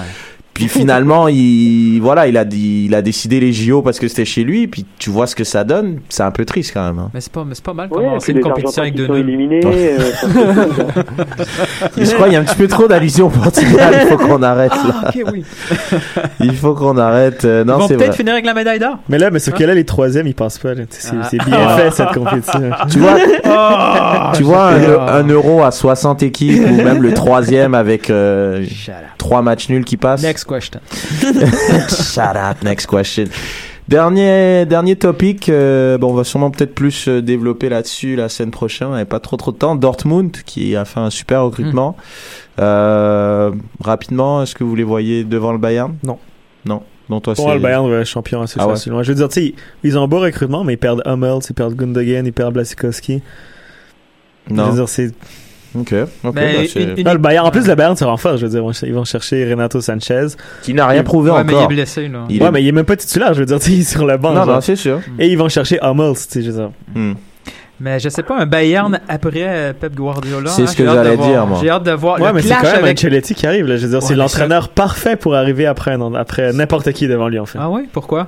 Puis finalement, il, voilà, il a dit, il a décidé les JO parce que c'était chez lui, puis tu vois ce que ça donne, c'est un peu triste quand même. hein. Mais c'est pas, mais c'est pas mal Ouais, commencer puis une compétition avec deux qui sont nuls. éliminés. euh, ça fait je crois qu'il y a un petit peu trop d'allusions au Portugal, il faut qu'on arrête là. Ah, ok, oui. Il faut qu'on arrête. euh, Ils non, vont c'est peut-être vrai. finir avec la médaille d'or. Mais là, mais sauf que là, les troisièmes, ils passent pas. là. C'est Ah. c'est bien Ah. fait, cette compétition. Tu vois, Oh, tu vois un, un euro à 60 équipes ou même le troisième avec euh, trois matchs nuls qui passent. Next question. Shut up, next question. Dernier, dernier topic, euh, bon, on va sûrement peut-être plus euh, développer là-dessus la semaine prochaine, on n'avait pas trop trop de temps. Dortmund, qui a fait un super recrutement. Euh, rapidement, est-ce que vous les voyez devant le Bayern? Non. Non. Non, toi, Pour le Bayern va être champion assez Ah ouais. facilement. Je veux dire, tu sais, ils- ils ont un beau recrutement, mais ils perdent Hummels, ils perdent Gundogan, ils perdent Blasikowski. Je Non. veux dire, c'est. Ok. ok, Mais bah, une- une- Non, le Bayern, en plus, le Bayern, c'est vraiment fort. Je veux dire, ils vont- chercher Renato Sanchez. Qui n'a rien prouvé Ouais, mais il est encore. blessé, là. Il ouais, est- mais il est même pas titulaire, je veux dire, tu sais, il est sur le banc. Non, genre. non, c'est sûr. Et ils vont chercher Hummels, tu sais, je veux dire. Hmm. Mais je sais pas, un Bayern après euh, Pep Guardiola. C'est hein, ce que j'ai hâte de j'allais voir. dire, moi. J'ai hâte de voir Ouais, le mais c'est clash quand même avec. Ancelotti qui arrive, là. Je veux dire, Ouais, c'est l'entraîneur parfait pour arriver après, après n'importe qui devant lui, en fait. Ah oui, pourquoi?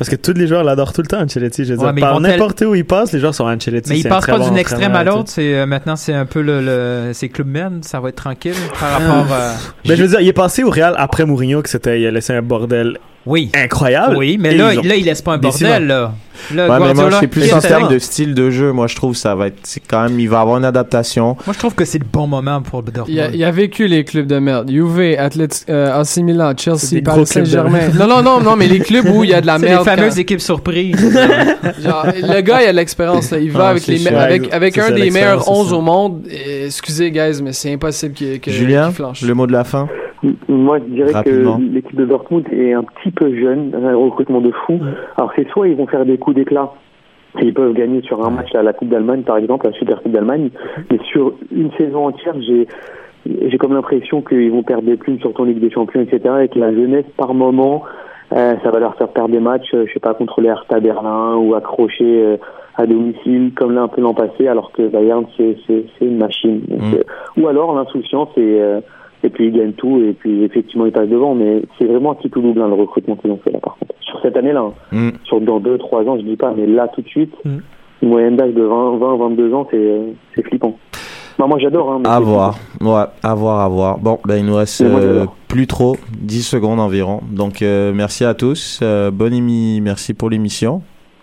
Parce que tous les joueurs l'adorent tout le temps, Ancelotti. Je veux Ouais, dire, par tel- n'importe où il passe, les joueurs sont Ancelotti. Mais il passe pas bon d'une extrême à l'autre. C'est euh, maintenant c'est un peu le, le c'est clubmen. Ça va être tranquille par rapport. à... Mais je veux dire, il est passé au Real après Mourinho, que c'était, il a laissé un bordel Oui. incroyable. Oui, mais là, là, il laisse pas un bordel, là. Là, Ouais, mais moi, Guardiola, c'est plus en termes de style de jeu. Moi, je trouve ça va être, c'est quand même, il va avoir une adaptation. Moi, je trouve que c'est le bon moment pour le Dortmund. Il a, il a vécu les clubs de merde. Juve, Athletic, euh, AC Milan, C'est Chelsea, Paris Saint-Germain. Non, non, non, non, mais les clubs où il y a de la C'est merde. les fameuses quand- équipes surprises. Genre, le gars, il a de l'expérience. là. Il va Ah, avec, c'est les avec, avec C'est un ça, des meilleurs c'est 11 ça. au monde. Et, excusez, guys, mais c'est impossible qu'il que, Julien, flanche. le mot de la fin. Moi, je dirais Rapidement. que l'équipe de Dortmund est un petit peu jeune, un recrutement de fou. Alors, c'est soit ils vont faire des coups d'éclat, et ils peuvent gagner sur un match à la Coupe d'Allemagne, par exemple, la Super Coupe d'Allemagne, mais sur une saison entière, j'ai j'ai comme l'impression qu'ils vont perdre des plumes sur ton Ligue des Champions, etc., et que la jeunesse, par moment, euh, ça va leur faire perdre des matchs, euh, je sais pas, contre les Hertha Berlin, ou accrocher euh, à domicile, comme là un peu l'an passé, alors que Bayern, c'est une machine. Donc, Mm. euh, ou alors l'insouciance, et, euh, et puis ils gagnent tout, et puis effectivement ils passent devant, mais c'est vraiment un petit peu double hein, le recrutement qu'ils ont fait là, par contre. Sur cette année-là, hein. Mm. sur dans deux, trois ans, je dis pas, mais là tout de suite, Mm. une moyenne d'âge de 20, 20, 22 ans, c'est c'est flippant. Bah, moi j'adore, hein, À voir. Ouais, à voir, à voir. Bon, ben, il nous reste euh, plus trop, 10 secondes environ. Donc, euh, merci à tous. Euh, bonne émi merci pour l'émission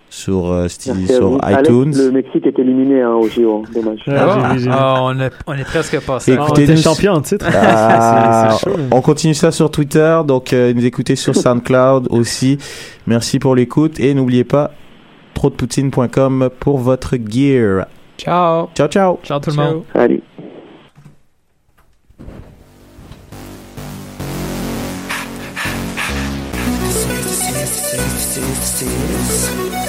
sur, euh, Merci sur. Alex, iTunes. le Mexique est éliminé hein, au JO, hein, dommage. Ah, ah, on, a- on est presque passé. Ah, on Écoutez, était nous- champion en titre. Ah, C'est- c'est chaud. on continue ça sur Twitter, donc euh, nous écoutez sur SoundCloud aussi. Merci pour l'écoute et n'oubliez pas trotdepoutine.com pour votre gear. Ciao. Ciao ciao. Ciao tout le monde. Allez. I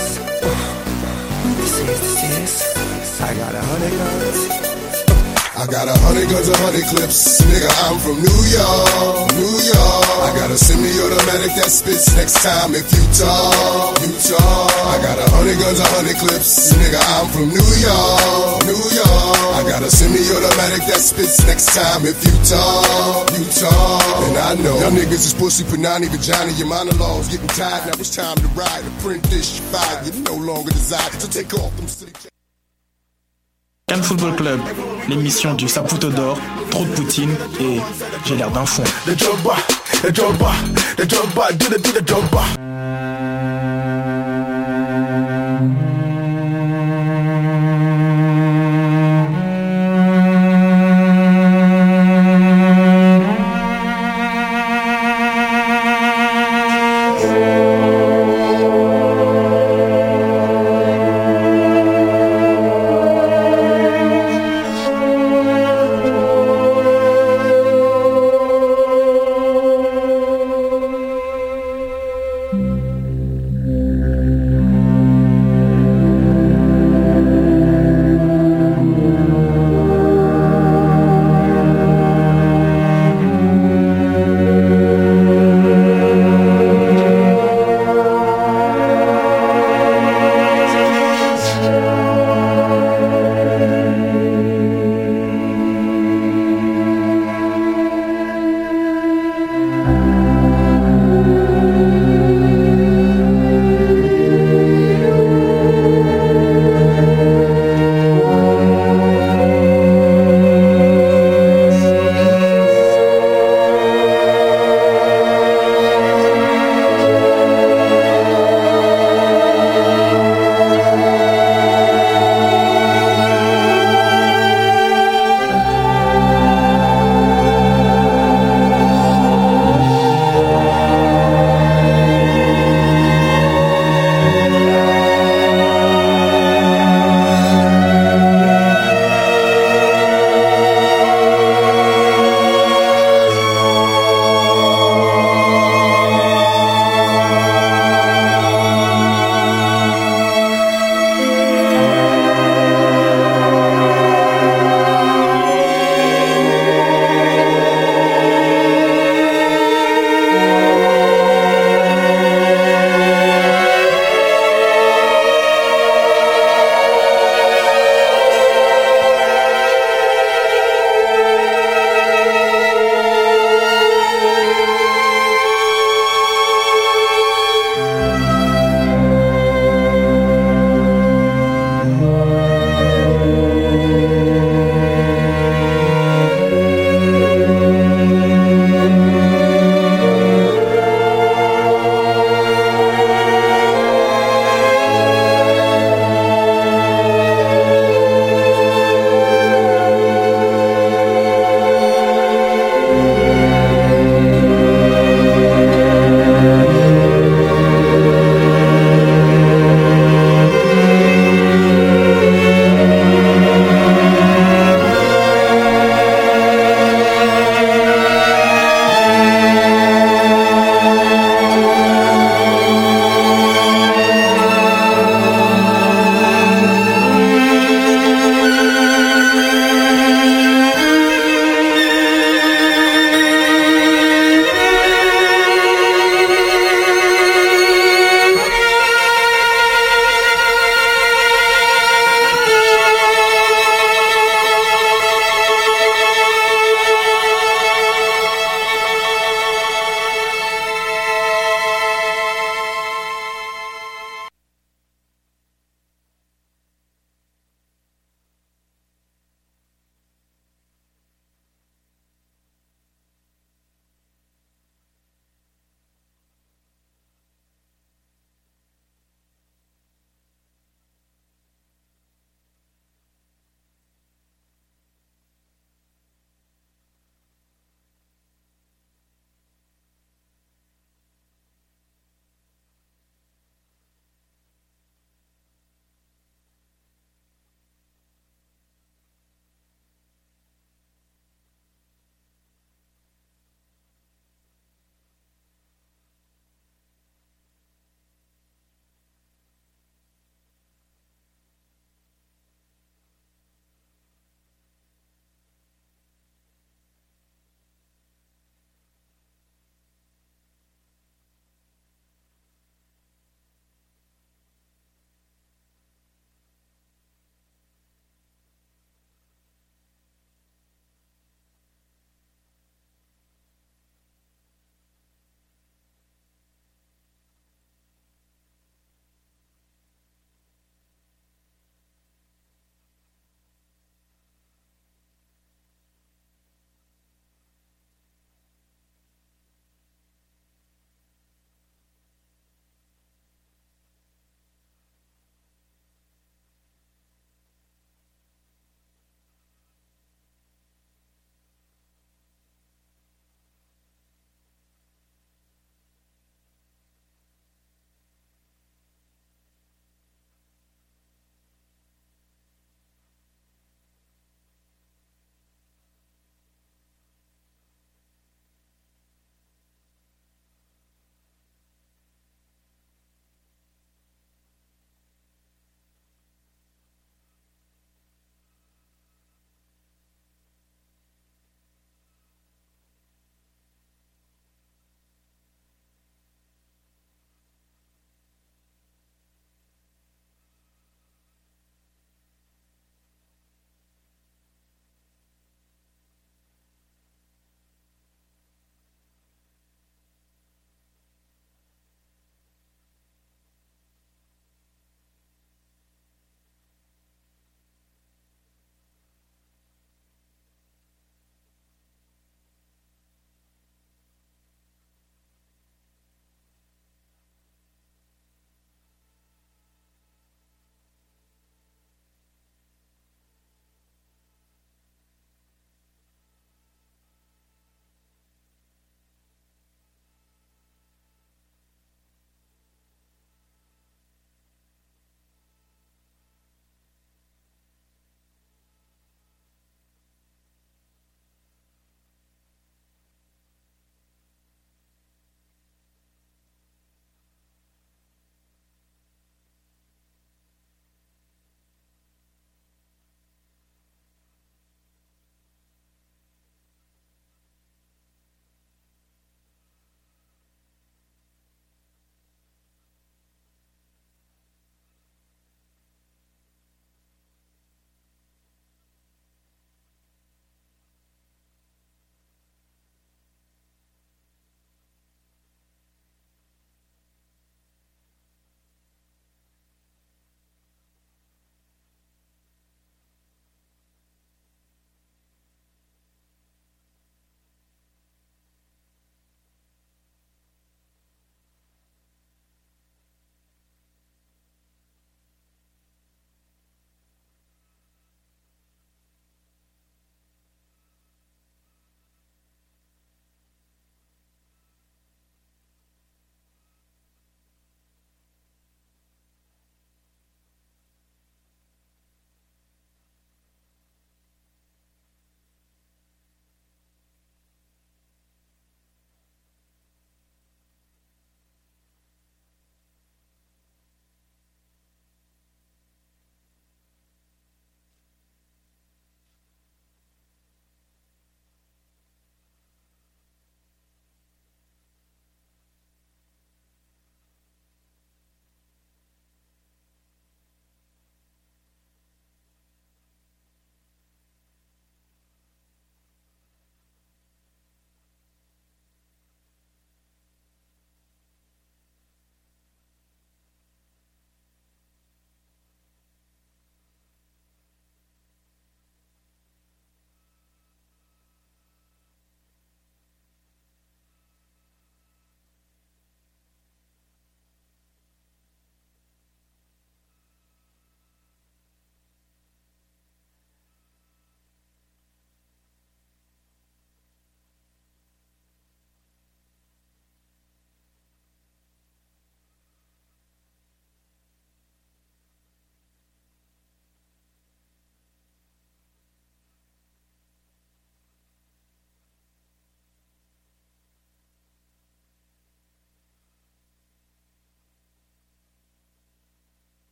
I got a hundred guns, a hundred clips. Nigga, I'm from New York, New York. I got a semi-automatic that spits next time if you talk, you talk. I got a hundred guns, a hundred clips. Nigga, I'm from New York, New York. I got a semi-automatic that spits next time if you talk, you talk. And I know y'all niggas is pussy, panani, vagina. Your monologues getting tired. Now it's time to ride. The print this, you fire. You no longer desire to take off them silly. Cannes Football Club, l'émission du Saputo d'or, trop de poutine et j'ai l'air d'un fond.